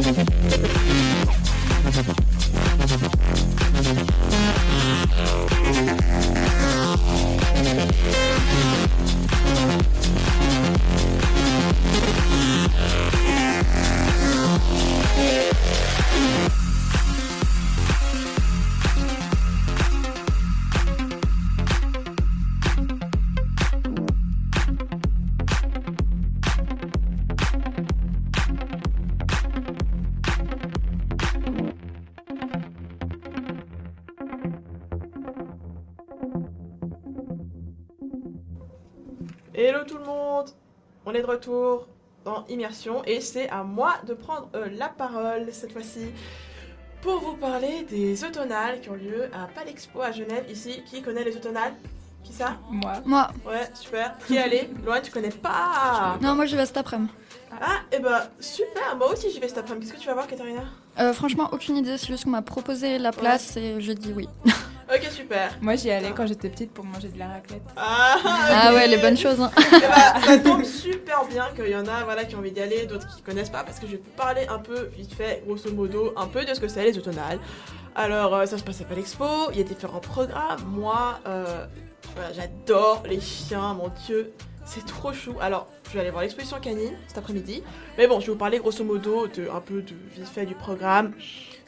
Mm-hmm. On est de retour dans Immersion et c'est à moi de prendre euh, la parole cette fois-ci pour vous parler des automnales qui ont lieu à Palexpo à Genève ici. Qui connaît les automnales? Qui ça? Moi. Moi, Ouais, super. Qui est allé? Loin, tu connais pas? Non, moi je vais cet après-midi. Ah, et bah super, moi aussi j'y vais cet après-midi. Qu'est-ce que tu vas voir, Katharina Euh, franchement, aucune idée, c'est juste qu'on m'a proposé la place et j'ai dit oui. Ok, super. Moi, j'y allais quand j'étais petite pour manger de la raclette. Ah, Ah ouais, les bonnes choses. Hein. Ben, ça tombe super bien qu'il y en a voilà, qui ont envie d'y aller, d'autres qui connaissent pas, parce que je vais vous parler un peu, vite fait, grosso modo, un peu de ce que c'est les automnales. Alors, euh, ça se passe à Palexpo, il y a différents programmes. Moi, euh, voilà, j'adore les chiens, mon dieu, c'est trop chou. Alors, je vais aller voir l'exposition canine cet après-midi. Mais bon, je vais vous parler grosso modo de un peu de vite fait du programme.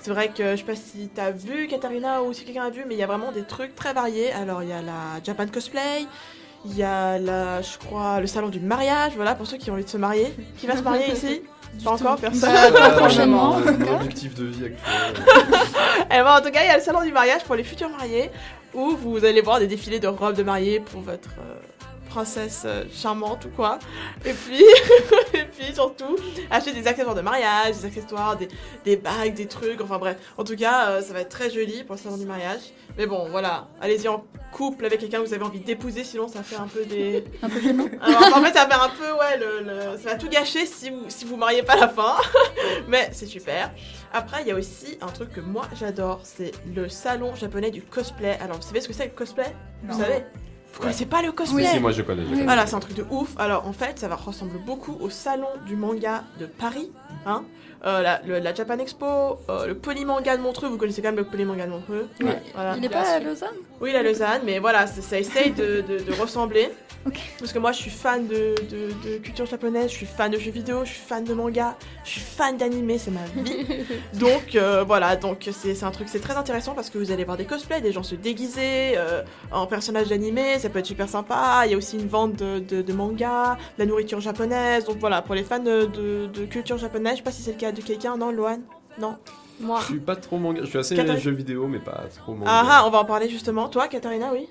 C'est vrai que je sais pas si t'as vu Katharina ou si quelqu'un a vu, mais il y a vraiment des trucs très variés. Alors, il y a la Japan Cosplay, il y a la, je crois, le salon du mariage, voilà, pour ceux qui ont envie de se marier. Qui va se marier ici Pas encore, personne. Bah, pas Euh, prochainement, en mon tout cas. objectif de vie actuel. Eh ben, en tout cas, il y a le salon du mariage pour les futurs mariés, où vous allez voir des défilés de robes de mariée pour votre euh, princesse euh, charmante ou quoi. Et puis, et puis surtout, acheter des accessoires de mariage, des accessoires, des, des bagues, des trucs, enfin bref. En tout cas, euh, ça va être très joli pour le salon du mariage. Mais bon, voilà, allez-y en couple avec quelqu'un que vous avez envie d'épouser, sinon ça fait un peu des... Un peu. Alors, en fait, ça va faire un peu, ouais, le, le- ça va tout gâcher si vous si vous mariez pas à la fin. Mais c'est super. Après, il y a aussi un truc que moi j'adore, c'est le salon japonais du cosplay. Alors, vous savez ce que c'est le cosplay? Vous savez? Vous connaissez pas le cosplay Si, moi je connais. je Oui. connais. Voilà, c'est un truc de ouf. Alors, en fait, ça va ressembler beaucoup au salon du manga de Paris, hein. Euh, la, le- la Japan Expo, euh, le Polymanga de Montreux, vous connaissez quand même le Polymanga de Montreux Ouais. Voilà. Il est pas à Lausanne? Oui, la Lausanne, mais voilà, ça, ça essaye de, de- de ressembler. Parce que moi, je suis fan de, de- de culture japonaise, je suis fan de jeux vidéo, je suis fan de manga, je suis fan d'animé, c'est ma vie. donc euh, voilà, donc c'est un truc, c'est très intéressant parce que vous allez voir des cosplays, des gens se déguiser euh, en personnages d'animé, ça peut être super sympa. Il y a aussi une vente de, de, de manga, de la nourriture japonaise. Donc voilà, pour les fans de, de- de culture japonaise, je sais pas si c'est le cas de quelqu'un, non, Loan Non Moi, Je suis pas trop manga. Je suis assez Katharina- jeux vidéo, mais pas trop manga. Ah ah, on va en parler justement. Toi, Katharina, oui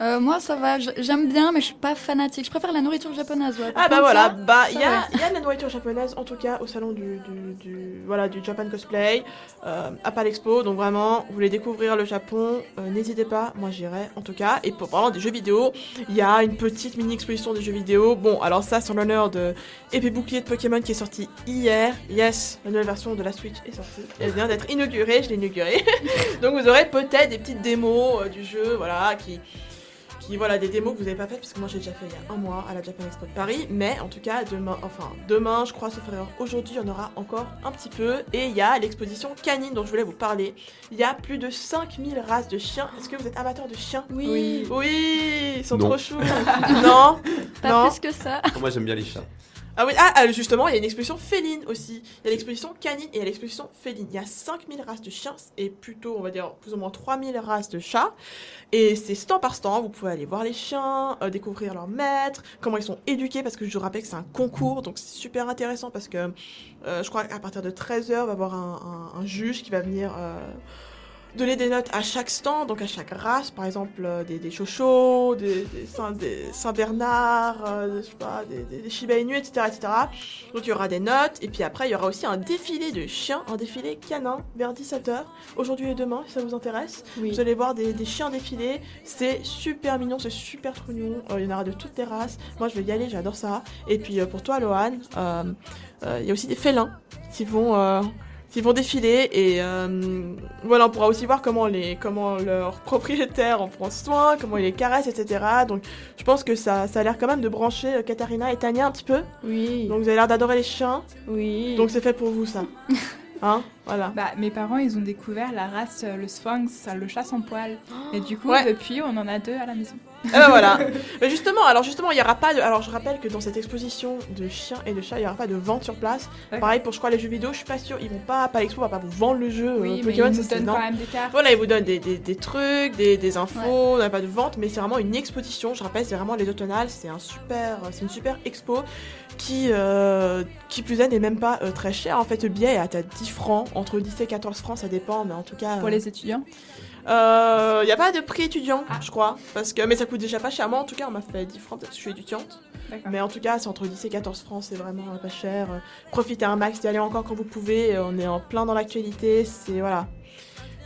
Euh, Moi, ça va. J'aime bien, mais je suis pas fanatique. Je préfère la nourriture japonaise. Ouais. Ah bah voilà, bah il ça y, a- y a de la nourriture japonaise en tout cas au salon du, du, du- voilà, du Japan Cosplay euh, à Palexpo, donc vraiment vous voulez découvrir le Japon, euh, n'hésitez pas, moi j'irai en tout cas. Et pour parlant des jeux vidéo, il y a une petite mini exposition des jeux vidéo. Bon alors ça sur l'honneur de Épée Bouclier de Pokémon qui est sorti hier. Yes, la nouvelle version de la Switch est sortie. Elle vient d'être inaugurée, je l'ai inaugurée. donc vous aurez peut-être des petites démos euh, du jeu, voilà, qui qui voilà des démos que vous n'avez pas faites parce que moi j'ai déjà fait il y a un mois à la Japan Expo de Paris. Mais en tout cas demain enfin demain je crois sauf erreur aujourd'hui il y en aura encore un petit peu. Et il y a l'exposition canine dont je voulais vous parler. Il y a plus de 5000 races de chiens. Est-ce que vous êtes amateur de chiens? Oui. oui. Ils sont Non. trop choux. Non. Pas non. plus que ça. Moi j'aime bien les chats. Ah oui, ah, ah, justement, il y a une exposition féline aussi. Il y a l'exposition canine et il y a l'exposition féline. Il y a 5000 races de chiens et plutôt, on va dire, plus ou moins 3000 races de chats. Et c'est stand par stand, vous pouvez aller voir les chiens, euh, découvrir leurs maîtres, comment ils sont éduqués, parce que je vous rappelle que c'est un concours, donc c'est super intéressant parce que euh, je crois qu'à partir de 13h, il va avoir un juge qui va venir... euh, donner des notes à chaque stand, donc à chaque race, par exemple euh, des, des chochos, des, des Saint, des Saint-Bernard, euh, je sais pas, des, Shiba Inu, etc., etc. Donc il y aura des notes, et puis après il y aura aussi un défilé de chiens, un défilé canin vers 17h, aujourd'hui et demain, si ça vous intéresse. oui. Vous allez voir des, chiens défiler, c'est super mignon, c'est super trop mignon, Euh, il y en aura de toutes les races. Moi je vais y aller, j'adore ça. Et puis euh, pour toi, Lohan, euh, euh, il y a aussi des félins qui vont... qui vont défiler et euh, voilà on pourra aussi voir comment les comment leurs propriétaires en prend soin comment ils les caressent etc donc je pense que ça, ça a l'air quand même de brancher euh, Katharina et Tania un petit peu Oui. donc vous avez l'air d'adorer les chiens oui. donc c'est fait pour vous ça hein voilà Bah, mes parents, ils ont découvert la race, euh, le sphinx, le chat sans poil. Et du coup, Ouais. depuis, on en a deux à la maison. Et ben voilà. Mais justement, alors justement, il y aura pas de. Alors je rappelle que dans cette exposition de chiens et de chats, il y aura pas de vente sur place. Pareil pour je crois les jeux vidéo, je suis pas sûre, ils vont pas, pas l'expo va pas vous vendre le jeu. Oui, euh, mais Pokémon, ils ça, nous c'est- donnent quand même des cartes. Voilà, ils vous donnent des, des, des trucs, des, des infos, on n'a pas de vente, mais c'est vraiment une exposition. Je rappelle, c'est vraiment les automnales, c'est un super, c'est une super expo qui, euh, qui plus est n'est même pas euh, très cher. En fait, le billet est à 10 francs, entre 10 et 14 francs, ça dépend, mais en tout cas. Pour euh, les étudiants. il n'y a pas de prix étudiant, Ah. je crois. Parce que, mais ça coûte déjà pas cher. Moi, en tout cas, on m'a fait 10 francs parce que je suis étudiante. Mais en tout cas, c'est entre 10 et 14 francs, c'est vraiment pas cher. Profitez un max d'y aller encore quand vous pouvez. On est en plein dans l'actualité. C'est voilà.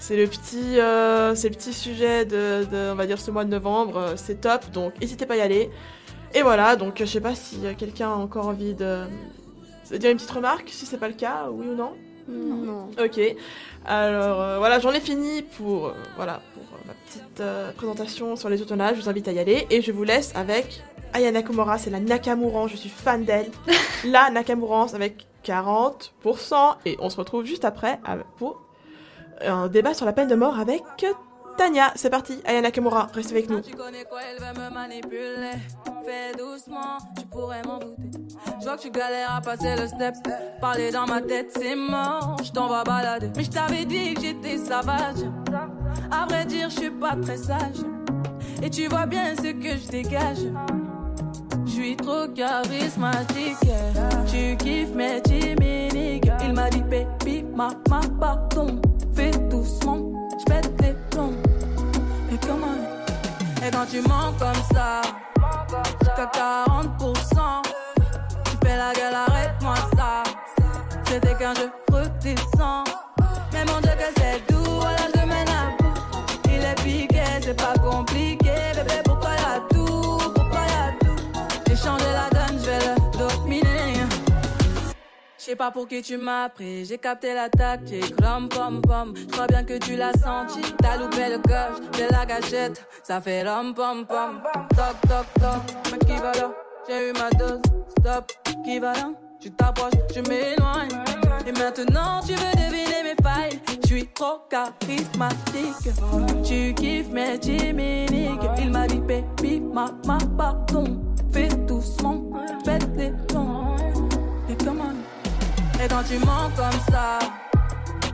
C'est le petit, euh, c'est le petit sujet de, de, on va dire, ce mois de novembre. C'est top, donc n'hésitez pas à y aller. Et voilà, donc je sais pas si euh, quelqu'un a encore envie de, de dire une petite remarque, si c'est pas le cas, oui ou non? Non. Ok. Alors euh, voilà, j'en ai fini pour euh, voilà pour euh, ma petite euh, présentation sur les autonages. Je vous invite à y aller et je vous laisse avec Aya Nakamura. C'est la Nakamurance. Je suis fan d'elle. la Nakamurance avec 40%. Et on se retrouve juste après avec- pour un débat sur la peine de mort avec Tania. C'est parti. Aya Nakamura, restez avec nous. Tu connais quoi, elle va me manipuler. Fais doucement, tu pourrais m'en douter. Je vois que tu galères à passer le step. Parler dans ma tête, c'est mort. Je t'en vais balader. Mais je t'avais dit que j'étais sauvage. À vrai dire, je suis pas très sage. Et tu vois bien ce que je dégage. Je suis trop charismatique. Tu kiffes mes timiniques. Il m'a dit, baby, ma, ma, pardon. Fais doucement, Quand tu mens comme ça, jusqu'à 40%, tu fais la gueule, arrête-moi ça. C'était qu'un jeu redescend. Mais mon Dieu, que c'est doux, sais pas pour qui tu m'as pris, j'ai capté la tactique, rom pom pom, je crois bien que tu l'as senti, t'as loupé le coche, de la gâchette, ça fait rom pom pom, toc toc toc, mais qui va là, j'ai eu ma dose, stop, qui va là, tu t'approches, je m'éloigne, et maintenant tu veux deviner mes failles, je suis trop charismatique, tu kiffes mes chimiques, il m'a dit baby, ma, ma, pardon, fais doucement, pète les plombs, et quand tu mens comme ça,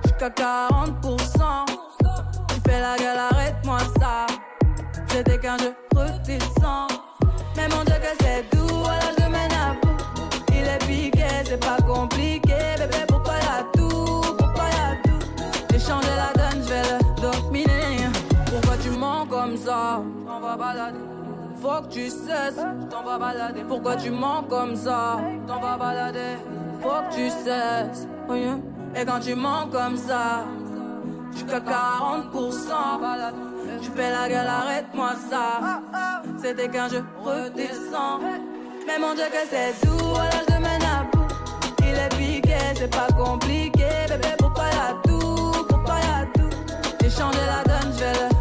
jusqu'à 40%, tu fais la gueule, arrête-moi ça. C'était qu'un jeu redescend. Mais mon Dieu, que c'est doux, voilà, je mène à bout. Il est piqué, c'est pas compliqué. Bébé, pourquoi y'a tout Pourquoi y'a tout? J'ai changé la donne, je vais le dominer. Pourquoi tu mens comme ça? On va balader. Faut que tu cesses, t'en vas balader. Pourquoi tu mens comme ça? T'en vas balader. Faut que tu cesses. yeah. Et quand tu mens comme ça, jusqu'à 40%, tu fais la gueule, arrête-moi ça. C'était qu'un jeu redescend. Mais mon Dieu, que c'est doux, voilà, je te mène à bout. Il est piqué, c'est pas compliqué. Bébé, pourquoi y'a tout? Pourquoi y'a tout? J'ai changé la donne, je vais le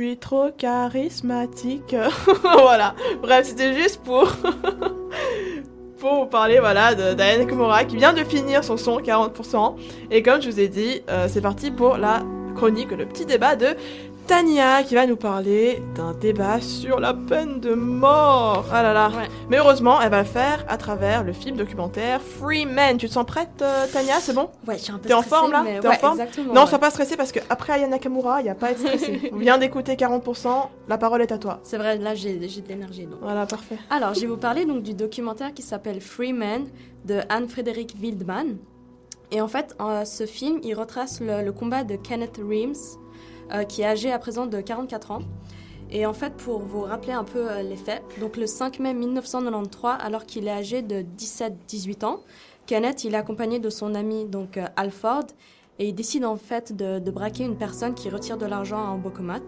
suis trop charismatique. voilà. Bref, c'était juste pour pour vous parler voilà de Diane Nakamura qui vient de finir son son 40%. Et comme je vous ai dit, euh, c'est parti pour la chronique, le petit débat de Tania qui va nous parler d'un débat sur la peine de mort. Ah là là. Ouais. Mais heureusement, elle va le faire à travers le film documentaire Free Men. Tu te sens prête, euh, Tania? C'est bon? Ouais, je suis un peu T'es en stressée, forme, là T'es en ouais, forme? exactement, Non, ouais. sois pas stressé parce que après Aya Nakamura, il n'y a pas à être stressé. On vient d'écouter 40%, la parole est à toi. C'est vrai, là j'ai j'ai de l'énergie. donc. Voilà, parfait. Alors, je vais vous parler donc du documentaire qui s'appelle Free Men de Anne-Frédéric Wildman. Et en fait, euh, ce film, il retrace le, le combat de Kenneth Reams, qui est âgé à présent de 44 ans. Et en fait, pour vous rappeler un peu euh, les faits, donc le 5 mai 1993, alors qu'il est âgé de 17-18 ans, Kenneth, il est accompagné de son ami donc euh, Alford, et il décide en fait de, braquer une personne qui retire de l'argent à un bocomat.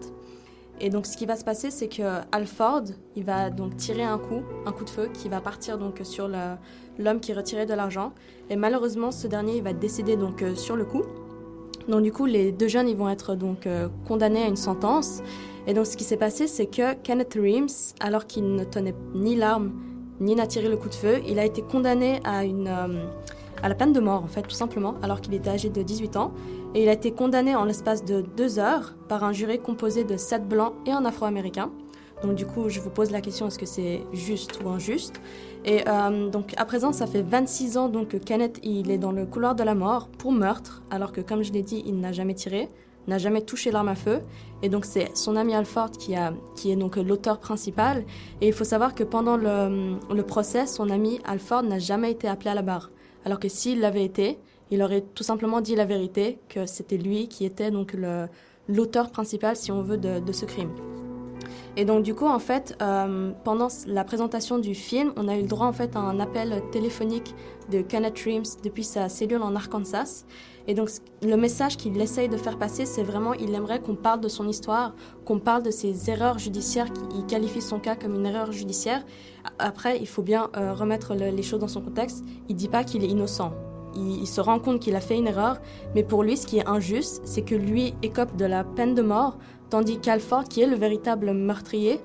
Et donc, ce qui va se passer, c'est que Alford, il va donc tirer un coup, un coup de feu, qui va partir donc sur l'homme qui retirait de l'argent. Et malheureusement, ce dernier, il va décéder donc euh, sur le coup. Donc, du coup, les deux jeunes, ils vont être donc euh, condamnés à une sentence. Et donc, ce qui s'est passé, c'est que Kenneth Reams, alors qu'il ne tenait ni l'arme, ni n'a tiré le coup de feu, il a été condamné à une euh, à la peine de mort, en fait, tout simplement, alors qu'il était âgé de 18 ans. Et il a été condamné en l'espace de deux heures par un jury composé de sept blancs et un afro-américain. Donc du coup, je vous pose la question, est-ce que c'est juste ou injuste? Et euh, donc à présent, ça fait 26 ans donc, que Kenneth, il est dans le couloir de la mort pour meurtre, alors que comme je l'ai dit, il n'a jamais tiré, n'a jamais touché l'arme à feu. Et donc c'est son ami Alford qui, a, qui est donc l'auteur principal. Et il faut savoir que pendant le, le procès, son ami Alford n'a jamais été appelé à la barre. Alors que s'il l'avait été, il aurait tout simplement dit la vérité, que c'était lui qui était donc l'auteur principal, si on veut, de ce crime. Et donc du coup, en fait, euh, pendant la présentation du film, on a eu le droit en fait à un appel téléphonique de Kenneth Reams depuis sa cellule en Arkansas. Et donc le message qu'il essaye de faire passer, c'est vraiment, il aimerait qu'on parle de son histoire, qu'on parle de ses erreurs judiciaires, qu'il qualifie son cas comme une erreur judiciaire. Après, il faut bien euh, remettre le- les choses dans son contexte. Il dit pas qu'il est innocent. Il se rend compte qu'il a fait une erreur, mais pour lui, ce qui est injuste, c'est que lui écope de la peine de mort, tandis qu'Alford, qui est le véritable meurtrier,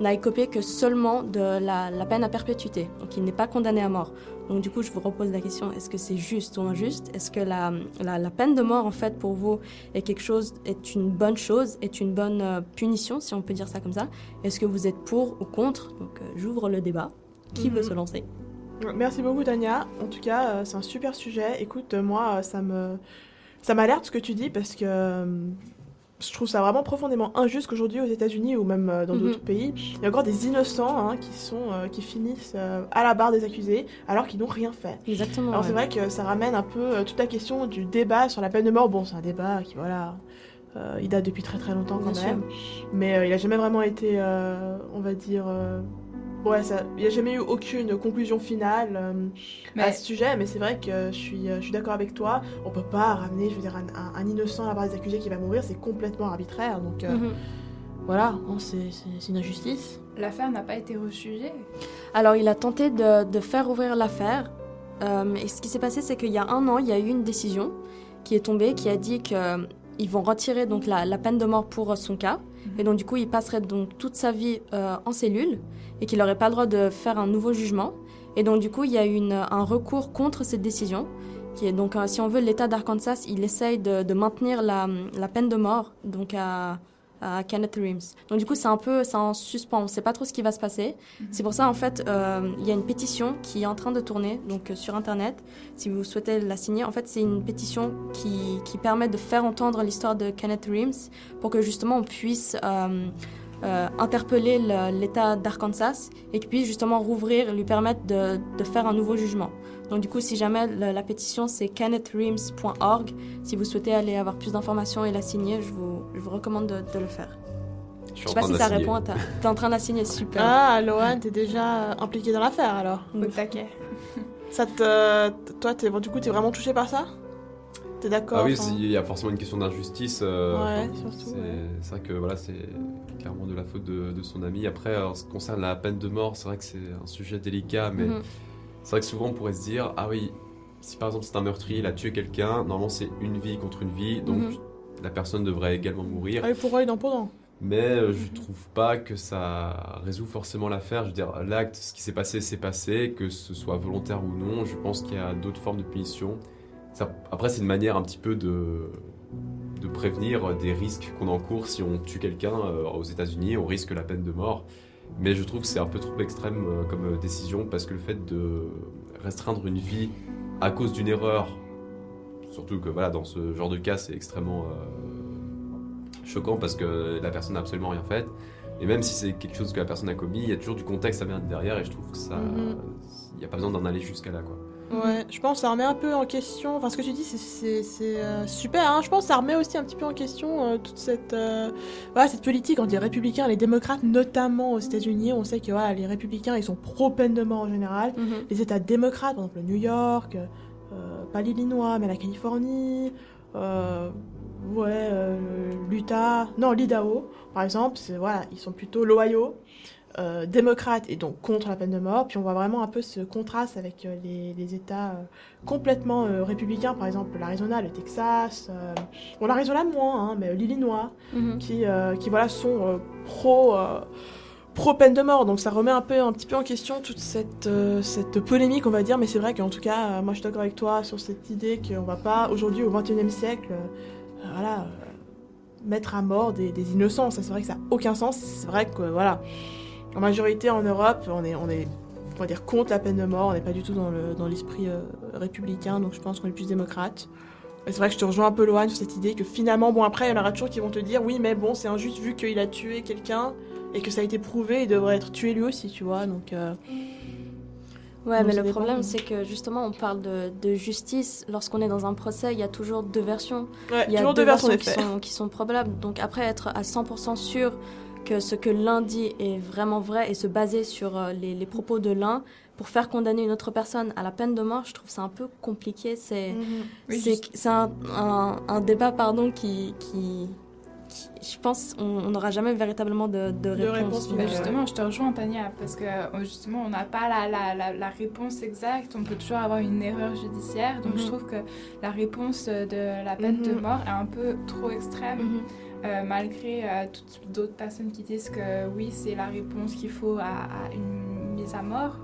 n'a écopé que seulement de la, la peine à perpétuité. Donc il n'est pas condamné à mort. Donc du coup, je vous repose la question, est-ce que c'est juste ou injuste? Est-ce que la, la, la peine de mort, en fait, pour vous, est quelque chose, est une bonne chose, est une bonne euh, punition, si on peut dire ça comme ça? Est-ce que vous êtes pour ou contre? Donc euh, j'ouvre le débat. Qui veut Mhm. se lancer? Merci beaucoup Tania. En tout cas, euh, c'est un super sujet. Écoute, moi, ça me ça m'alerte ce que tu dis parce que je trouve ça vraiment profondément injuste qu'aujourd'hui aux États-Unis ou même euh, dans Mhm. d'autres pays, il y a encore des innocents hein, qui sont euh, qui finissent euh, à la barre des accusés alors qu'ils n'ont rien fait. Exactement. Alors ouais. c'est vrai que ça ramène un peu toute la question du débat sur la peine de mort. Bon, c'est un débat qui voilà, il date depuis très très longtemps quand Bien même, mais il a jamais vraiment été, on va dire, ouais, il n'y a jamais eu aucune conclusion finale euh, à ce sujet. Mais c'est vrai que je suis, euh, je suis d'accord avec toi. On peut pas ramener, je veux dire, un, un- un innocent à la barre des accusés qui va mourir, c'est complètement arbitraire. Donc euh, Mhm. voilà, bon, c'est une injustice. l'affaire n'a pas été rejugée. Alors, il a tenté de, de faire ouvrir l'affaire. Euh, et ce qui s'est passé, c'est qu'il y a un an, il y a eu une décision qui est tombée qui a dit qu'ils vont retirer donc la, la peine de mort pour son cas. Et donc, du coup, il passerait donc toute sa vie euh, en cellule et qu'il n'aurait pas le droit de faire un nouveau jugement. Et donc, du coup, il y a une- un recours contre cette décision. Qui est donc, euh, si on veut, l'État d'Arkansas, il essaye de, de maintenir la, la peine de mort donc à, à Kenneth Reams. Donc, du coup, c'est un peu c'est en suspens. On ne sait pas trop ce qui va se passer. C'est pour ça, en fait, euh, il y a une pétition qui est en train de tourner donc, euh, sur Internet. Si vous souhaitez la signer, en fait, c'est une pétition qui, qui permet de faire entendre l'histoire de Kenneth Reams pour que justement on puisse euh, euh, interpeller le- l'État d'Arkansas et qu'il puisse justement rouvrir, lui permettre de, de faire un nouveau jugement. Donc du coup, si jamais la pétition c'est kennethreams.org, si vous souhaitez aller avoir plus d'informations et la signer, je vous, je vous recommande de, de le faire. Je suis Je sais pas si ça répond à ta... T'es en train de la signer, super. Ah, Lohan, t'es déjà impliqué dans l'affaire alors. Au taquet. Ça te, toi, bon, du coup, t'es vraiment touché par ça? T'es d'accord Ah oui, enfin, il y a forcément une question d'injustice. euh, Ouais, enfin, surtout, C'est ouais. c'est vrai que voilà, c'est clairement de la faute de, de son ami. Après, en ce qui concerne la peine de mort, c'est vrai que c'est un sujet délicat, mais Mhm. C'est vrai que souvent on pourrait se dire ah oui, si par exemple c'est un meurtrier, il a tué quelqu'un, normalement c'est une vie contre une vie, donc Mhm. la personne devrait également mourir. œil pour œil, dent pour dent. Mais euh, je trouve pas que ça résout forcément l'affaire. Je veux dire, l'acte, ce qui s'est passé, s'est passé, que ce soit volontaire ou non. Je pense qu'il y a d'autres formes de punition. Ça- après, c'est une manière un petit peu de, de prévenir des risques qu'on encourt si on tue quelqu'un euh, aux États-Unis. On risque la peine de mort. Mais je trouve que c'est un peu trop extrême euh, comme euh, décision parce que le fait de restreindre une vie à cause d'une erreur, surtout que voilà, dans ce genre de cas, c'est extrêmement euh, choquant parce que la personne n'a absolument rien fait. Et même si c'est quelque chose que la personne a commis, il y a toujours du contexte à mettre derrière et je trouve que ça. Mhm. Il n'y a pas besoin d'en aller jusqu'à là, quoi. Ouais, je pense que ça remet un peu en question. Enfin, ce que tu dis, c'est- euh, super. Hein. Je pense que ça remet aussi un petit peu en question euh, toute cette, euh, voilà, cette politique entre les républicains et les démocrates, notamment aux États-Unis. On sait que voilà, les républicains, ils sont pro-peine de mort en général. Mhm. Les États démocrates, par exemple le New York, euh, pas l'Illinois, mais la Californie, euh, ouais, euh, l'Utah, non, l'Idaho, par exemple, c'est voilà, ils sont plutôt l'Ohio, euh, démocrates et donc contre la peine de mort. Puis on voit vraiment un peu ce contraste avec euh, les, les États euh, complètement républicains, par exemple l'Arizona, le Texas, bon l'Arizona moins, hein, mais l'Illinois, Mhm. qui, qui voilà, sont pro, pro peine de mort. Donc ça remet un, peu, un petit peu en question toute cette, euh, cette polémique, on va dire. Mais c'est vrai qu'en tout cas, euh, moi je suis d'accord avec toi sur cette idée qu'on va pas, aujourd'hui, au XXIe siècle, euh, voilà, mettre à mort des, des innocents. Ça, c'est vrai que ça n'a aucun sens. C'est vrai que, voilà, en majorité en Europe, on est, on est on va dire contre la peine de mort. On n'est pas du tout dans le- dans l'esprit euh, républicain. Donc je pense qu'on est plus démocrate. Et c'est vrai que je te rejoins un peu, Lohan, sur cette idée que finalement, bon, après, il y en aura toujours qui vont te dire oui, mais bon, c'est injuste vu qu'il a tué quelqu'un et que ça a été prouvé, il devrait être tué lui aussi, tu vois. Donc, euh, Ouais, Donc, mais le dépend. problème, c'est que justement, on parle de, de justice. Lorsqu'on est dans un procès, il y a toujours deux versions. ouais, Il y a toujours deux versions qui sont, qui sont probables. Donc après, être à 100% sûr que ce que l'un dit est vraiment vrai et se baser sur euh, les, les propos de l'un pour faire condamner une autre personne à la peine de mort, je trouve ça un peu compliqué. C'est Oui, c'est un, un- un débat pardon qui, qui, qui- je pense on n'aura jamais véritablement de, de réponse. euh, justement, je te rejoins, Tania, parce que euh, justement, on n'a pas la, la, la, la réponse exacte. On peut toujours avoir une erreur judiciaire. Donc, je Mhm. trouve que la réponse de la peine de Mhm. mort est un peu trop extrême, mhm. Euh, malgré euh, toutes d'autres personnes qui disent que oui, c'est la réponse qu'il faut à, à une mise à mort.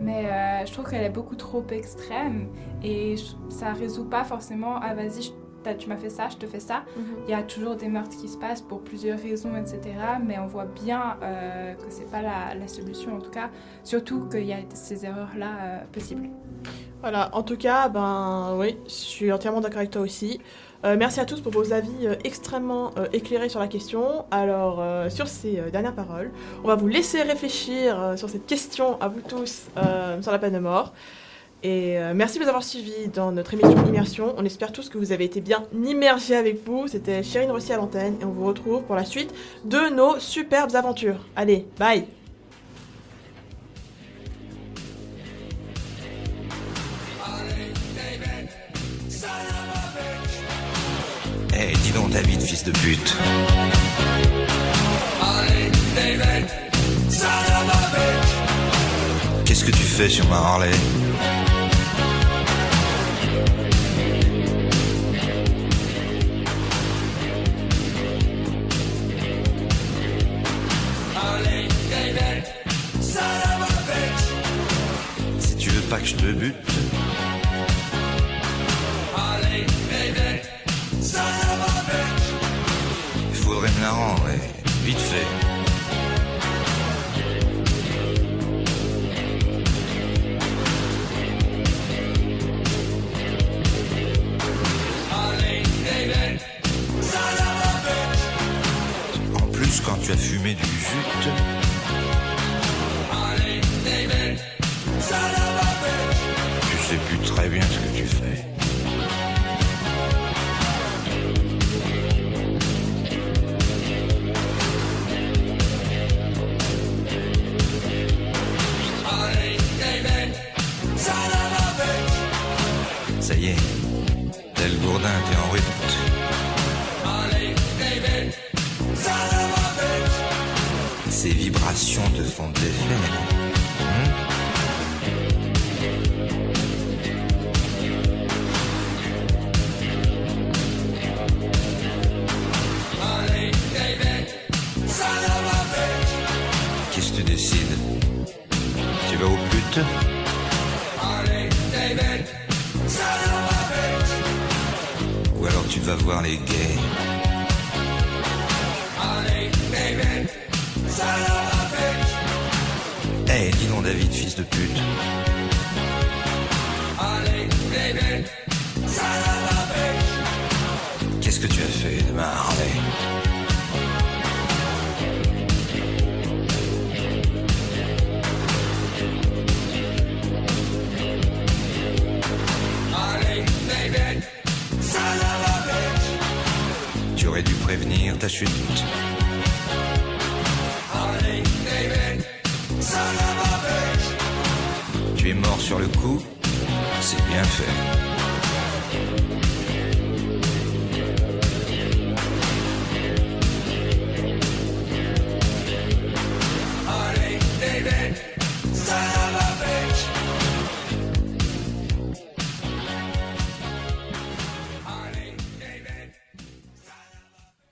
Mais euh, je trouve qu'elle est beaucoup trop extrême et je- ça résout pas forcément. Ah, vas-y, je- tu m'as fait ça, je te fais ça. Mhm. Il y a toujours des meurtres qui se passent pour plusieurs raisons, etc. Mais on voit bien euh, que c'est pas la, la solution, en tout cas. Surtout qu'il y a ces erreurs-là euh, possibles. Voilà, en tout cas, ben oui, je suis entièrement d'accord avec toi aussi. Euh, merci à tous pour vos avis euh, extrêmement euh, éclairés sur la question. Alors, sur ces dernières paroles, on va vous laisser réfléchir sur cette question à vous tous sur la peine de mort. Et merci de nous avoir suivis dans notre émission Immersion. On espère tous que vous avez été bien immergés avec vous. C'était Chérine Rossi à l'antenne et on vous retrouve pour la suite de nos superbes aventures. Allez, bye David, fils de pute. Qu'est-ce que tu fais sur ma Harley? Si tu veux pas que je te bute, vite fait. En plus, quand tu as fumé du jute,